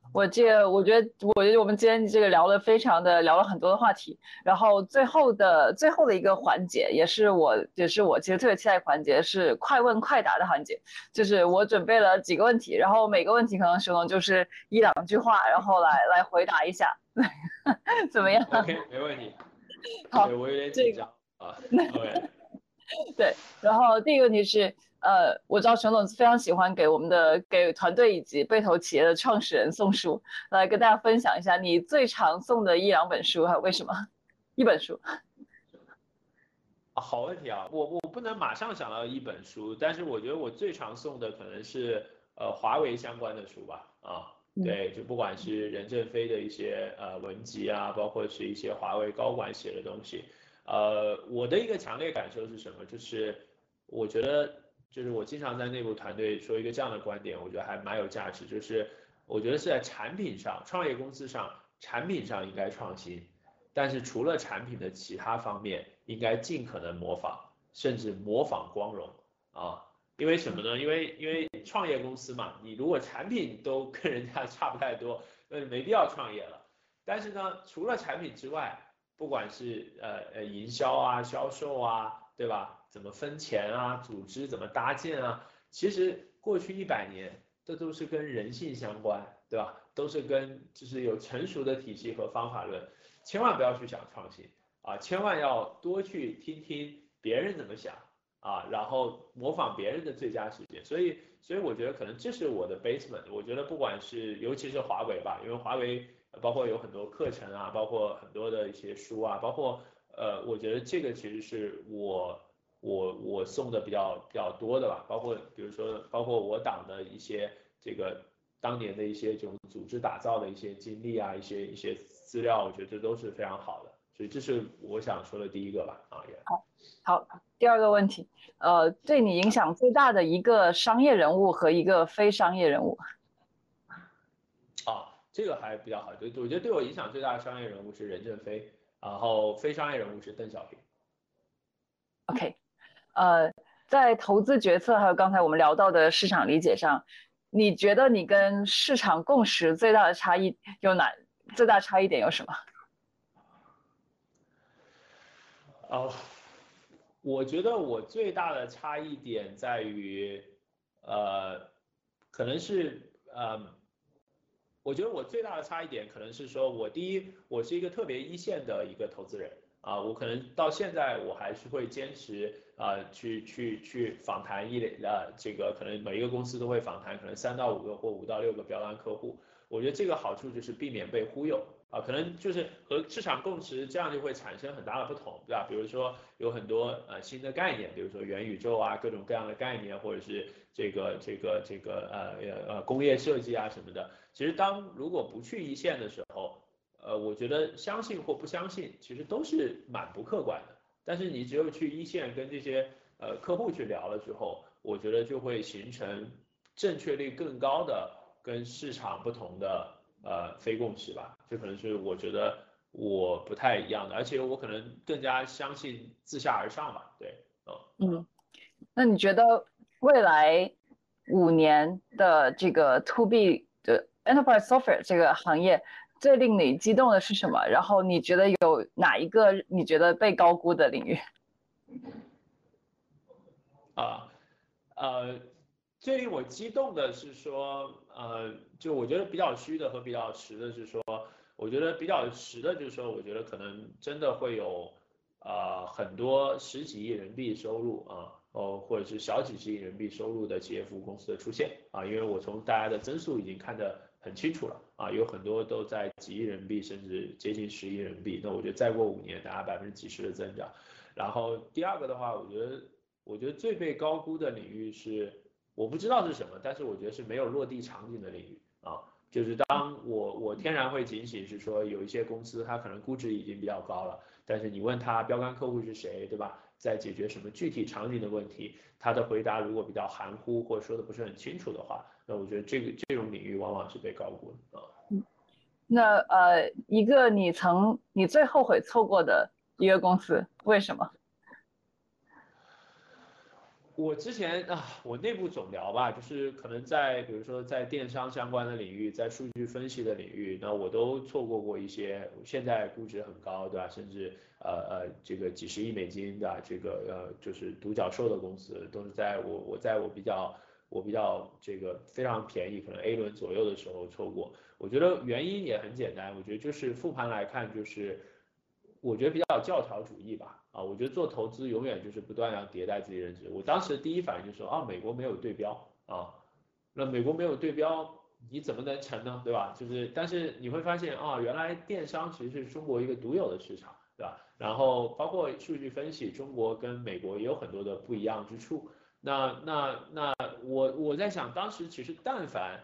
好。我这，我觉得，我觉得我们今天这个聊了非常的聊了很多的话题，然后最后的最后的一个环节，也是我也是我其实特别期待环节是快问快答的环节，就是我准备了几个问题，然后每个问题可能熊总就是一两句话，然后来来回答一下，*laughs* 怎么样？OK，没问题。好我有点这个紧张啊。*laughs* OK，对，然后第一个问题是，呃，我知道陈总非常喜欢给我们的给团队以及被投企业的创始人送书，来跟大家分享一下你最常送的一两本书，还有为什么？一本书。啊，好问题啊，我我不能马上想到一本书，但是我觉得我最常送的可能是呃华为相关的书吧，啊，嗯对，就不管是任正非的一些呃文集啊，包括是一些华为高管写的东西，呃，我的一个强烈感受是什么？就是我觉得就是我经常在内部团队说一个这样的观点，我觉得还蛮有价值，就是我觉得是在产品上，创业公司上，产品上应该创新。但是除了产品的其他方面，应该尽可能模仿，甚至模仿光荣啊！因为什么呢？因为因为创业公司嘛，你如果产品都跟人家差不太多，那就没必要创业了。但是呢，除了产品之外，不管是呃呃营销啊、销售啊，对吧？怎么分钱啊？组织怎么搭建啊？其实过去一百年，这都是跟人性相关，对吧？都是跟就是有成熟的体系和方法论。千万不要去想创新啊，千万要多去听听别人怎么想啊，然后模仿别人的最佳实践。所以，所以我觉得可能这是我的 basement。我觉得不管是尤其是华为吧，因为华为包括有很多课程啊，包括很多的一些书啊，包括呃，我觉得这个其实是我我我送的比较比较多的吧，包括比如说包括我党的一些这个当年的一些这种组织打造的一些经历啊，一些一些资料，我觉得这都是非常好的，所以这是我想说的第一个吧，啊也。好，第二个问题，呃，对你影响最大的一个商业人物和一个非商业人物。啊，这个还比较好，对，我觉得对我影响最大的商业人物是任正非，然后非商业人物是邓小平。OK，呃，在投资决策还有刚才我们聊到的市场理解上，你觉得你跟市场共识最大的差异有哪？最大差异点有什么？哦，我觉得我最大的差异点在于，呃，可能是呃，我觉得我最大的差异点可能是说我第一，我是一个特别一线的一个投资人啊，我可能到现在我还是会坚持啊，去去去访谈一类呃这个可能每一个公司都会访谈，可能三到五个或五到六个标杆客户，我觉得这个好处就是避免被忽悠。啊，可能就是和市场共识，这样就会产生很大的不同，对吧？比如说有很多呃新的概念，比如说元宇宙啊，各种各样的概念，或者是这个这个这个呃呃工业设计啊什么的。其实当如果不去一线的时候，呃，我觉得相信或不相信，其实都是蛮不客观的。但是你只有去一线跟这些呃客户去聊了之后，我觉得就会形成正确率更高的跟市场不同的。呃，非共识吧，这可能是我觉得我不太一样的，而且我可能更加相信自下而上吧，对，嗯，嗯，那你觉得未来五年的这个 to B 的 enterprise software 这个行业最令你激动的是什么？然后你觉得有哪一个你觉得被高估的领域？*laughs* 啊，呃。最令我激动的是说，呃，就我觉得比较虚的和比较实的是说，我觉得比较实的就是说，我觉得可能真的会有，呃，很多十几亿人民币收入啊，哦，或者是小几十亿人民币收入的企业服务公司的出现啊，因为我从大家的增速已经看得很清楚了啊，有很多都在几亿人民币甚至接近十亿人民币，那我觉得再过五年，大家百分之几十的增长。然后第二个的话，我觉得，我觉得最被高估的领域是。我不知道是什么，但是我觉得是没有落地场景的领域啊。就是当我我天然会警醒，是说有一些公司它可能估值已经比较高了，但是你问他标杆客户是谁，对吧？在解决什么具体场景的问题，他的回答如果比较含糊或者说的不是很清楚的话，那我觉得这个这种领域往往是被高估的啊。嗯，那呃，一个你曾你最后悔错过的一个公司，为什么？我之前啊，我内部总聊吧，就是可能在比如说在电商相关的领域，在数据分析的领域，那我都错过过一些，现在估值很高，对吧？甚至呃呃这个几十亿美金的这个呃就是独角兽的公司，都是在我我在我比较我比较这个非常便宜，可能 A 轮左右的时候错过。我觉得原因也很简单，我觉得就是复盘来看，就是我觉得比较教条主义吧，啊，我觉得做投资永远就是不断要迭代自己认知。我当时第一反应就是说，啊，美国没有对标啊，那美国没有对标，你怎么能成呢？对吧？就是，但是你会发现啊，原来电商其实是中国一个独有的市场，对吧？然后包括数据分析，中国跟美国也有很多的不一样之处。那那那我我在想，当时其实但凡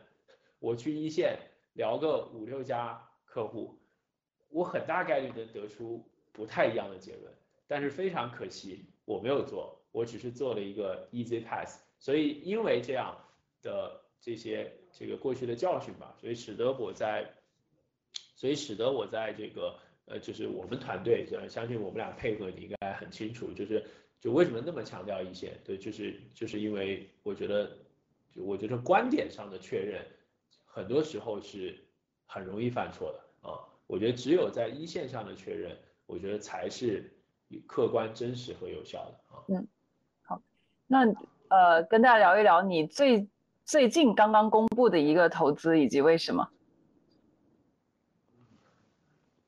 我去一线聊个五六家客户。我很大概率能得出不太一样的结论，但是非常可惜我没有做，我只是做了一个 easy pass，所以因为这样的这些这个过去的教训吧，所以使得我在，所以使得我在这个呃就是我们团队，相信我们俩配合你应该很清楚，就是就为什么那么强调一线，对，就是就是因为我觉得就我觉得观点上的确认，很多时候是很容易犯错的啊。我觉得只有在一线上的确认，我觉得才是客观、真实和有效的啊。嗯，好，那呃，跟大家聊一聊你最最近刚刚公布的一个投资以及为什么？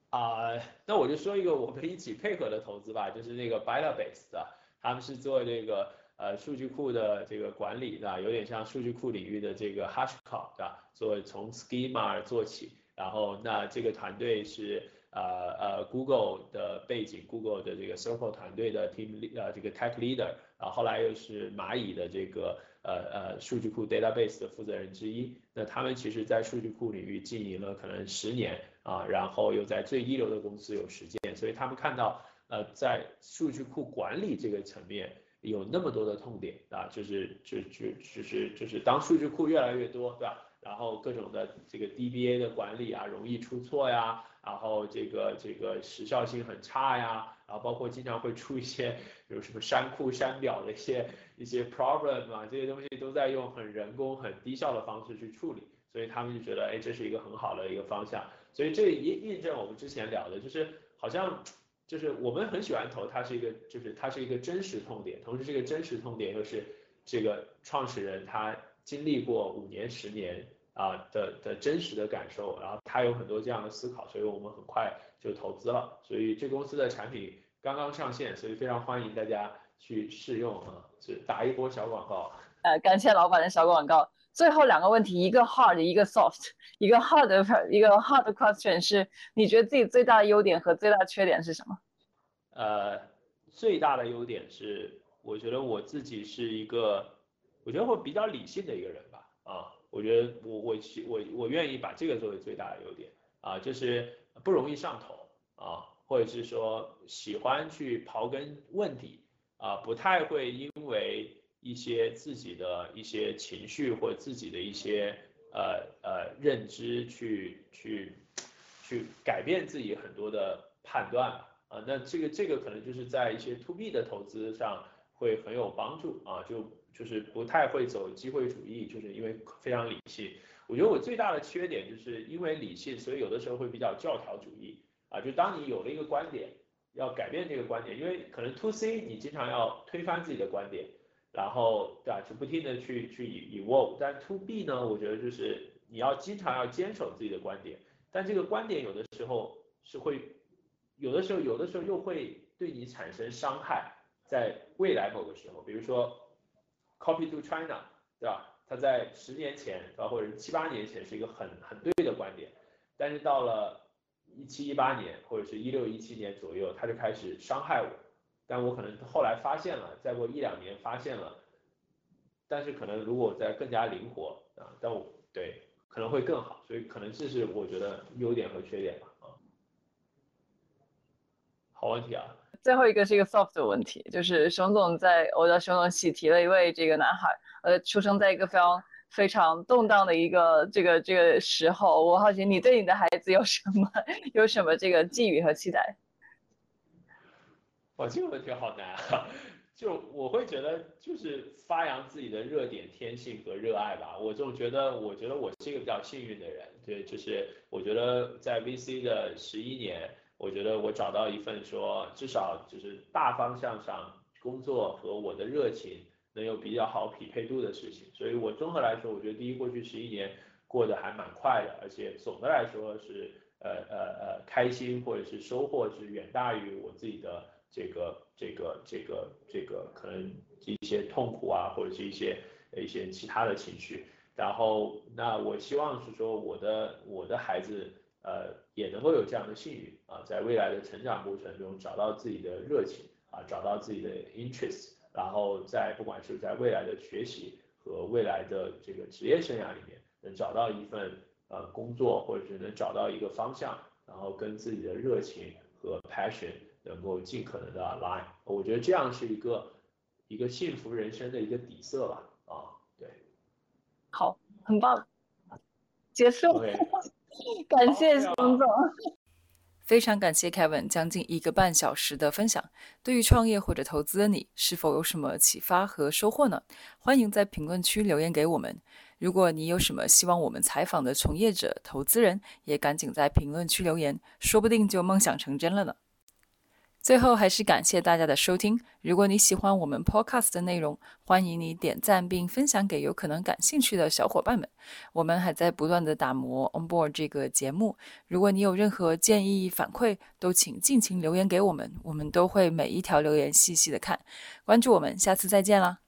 啊，那我就说一个我们一起配合的投资吧，就是那个 b y t a b a s e 的，他们是做这个呃数据库的这个管理的，有点像数据库领域的这个 HashiCorp 对吧？做从 Schema 做起。然后那这个团队是呃呃 Google 的背景，Google 的这个 Circle 团队的 team 呃这个 tech leader，然后后来又是蚂蚁的这个呃呃数据库 database 的负责人之一。那他们其实在数据库领域经营了可能十年啊，然后又在最一流的公司有实践，所以他们看到呃在数据库管理这个层面有那么多的痛点啊，就是就就就是就是当数据库越来越多，对吧？然后各种的这个 DBA 的管理啊，容易出错呀，然后这个这个时效性很差呀，然后包括经常会出一些，比如什么删库删表的一些一些 problem 啊，这些东西都在用很人工很低效的方式去处理，所以他们就觉得，哎，这是一个很好的一个方向，所以这也印证我们之前聊的，就是好像就是我们很喜欢投，它是一个就是它是一个真实痛点，同时这个真实痛点又是这个创始人他经历过五年十年。啊的的真实的感受，然后他有很多这样的思考，所以我们很快就投资了。所以这公司的产品刚刚上线，所以非常欢迎大家去试用啊，是打一波小广告。呃，感谢老板的小广告。最后两个问题，一个 hard，一个 soft。*laughs* 一个 hard *laughs* 一个 hard question 是，你觉得自己最大的优点和最大的缺点是什么？呃，最大的优点是，我觉得我自己是一个，我觉得会比较理性的一个人吧，啊。我觉得我我我我愿意把这个作为最大的优点啊，就是不容易上头啊，或者是说喜欢去刨根问底啊，不太会因为一些自己的一些情绪或自己的一些呃呃认知去去去改变自己很多的判断啊，那这个这个可能就是在一些 to B 的投资上会很有帮助啊，就。就是不太会走机会主义，就是因为非常理性。我觉得我最大的缺点就是因为理性，所以有的时候会比较教条主义啊。就当你有了一个观点，要改变这个观点，因为可能 to C 你经常要推翻自己的观点，然后对吧，就不停的去去 evolve。但 to B 呢，我觉得就是你要经常要坚守自己的观点，但这个观点有的时候是会，有的时候有的时候又会对你产生伤害，在未来某个时候，比如说。Copy to China，对吧？他在十年前，对吧，或者七八年前是一个很很对的观点，但是到了一七一八年，或者是一六一七年左右，他就开始伤害我。但我可能后来发现了，再过一两年发现了，但是可能如果再更加灵活啊，但我对可能会更好，所以可能这是我觉得优点和缺点吧啊。好问题啊。最后一个是一个 soft 的问题，就是熊总在我的熊总喜提了一位这个男孩，呃，出生在一个非常非常动荡的一个这个这个时候。我好奇你对你的孩子有什么 *laughs* 有什么这个寄语和期待？哇，这个问题好难啊！*laughs* 就我会觉得就是发扬自己的热点天性和热爱吧。我总觉得，我觉得我是一个比较幸运的人，对，就是我觉得在 VC 的十一年。我觉得我找到一份说至少就是大方向上工作和我的热情能有比较好匹配度的事情，所以我综合来说，我觉得第一过去十一年过得还蛮快的，而且总的来说是呃呃呃开心或者是收获是远大于我自己的这个这个这个这个可能一些痛苦啊，或者是一些一些其他的情绪。然后那我希望是说我的我的孩子呃也能够有这样的幸运啊，在未来的成长过程中找到自己的热情啊，找到自己的 interest，然后在不管是在未来的学习和未来的这个职业生涯里面，能找到一份。呃，工作或者是能找到一个方向，然后跟自己的热情和 passion 能够尽可能的 align，我觉得这样是一个一个幸福人生的一个底色吧。啊，对，好，很棒，结束，感谢熊总。非常感谢 Kevin 将近一个半小时的分享。对于创业或者投资的你，是否有什么启发和收获呢？欢迎在评论区留言给我们。如果你有什么希望我们采访的从业者、投资人，也赶紧在评论区留言，说不定就梦想成真了呢。最后，还是感谢大家的收听。如果你喜欢我们 Podcast 的内容，欢迎你点赞并分享给有可能感兴趣的小伙伴们。我们还在不断的打磨 Onboard 这个节目。如果你有任何建议反馈，都请尽情留言给我们，我们都会每一条留言细细的看。关注我们，下次再见啦！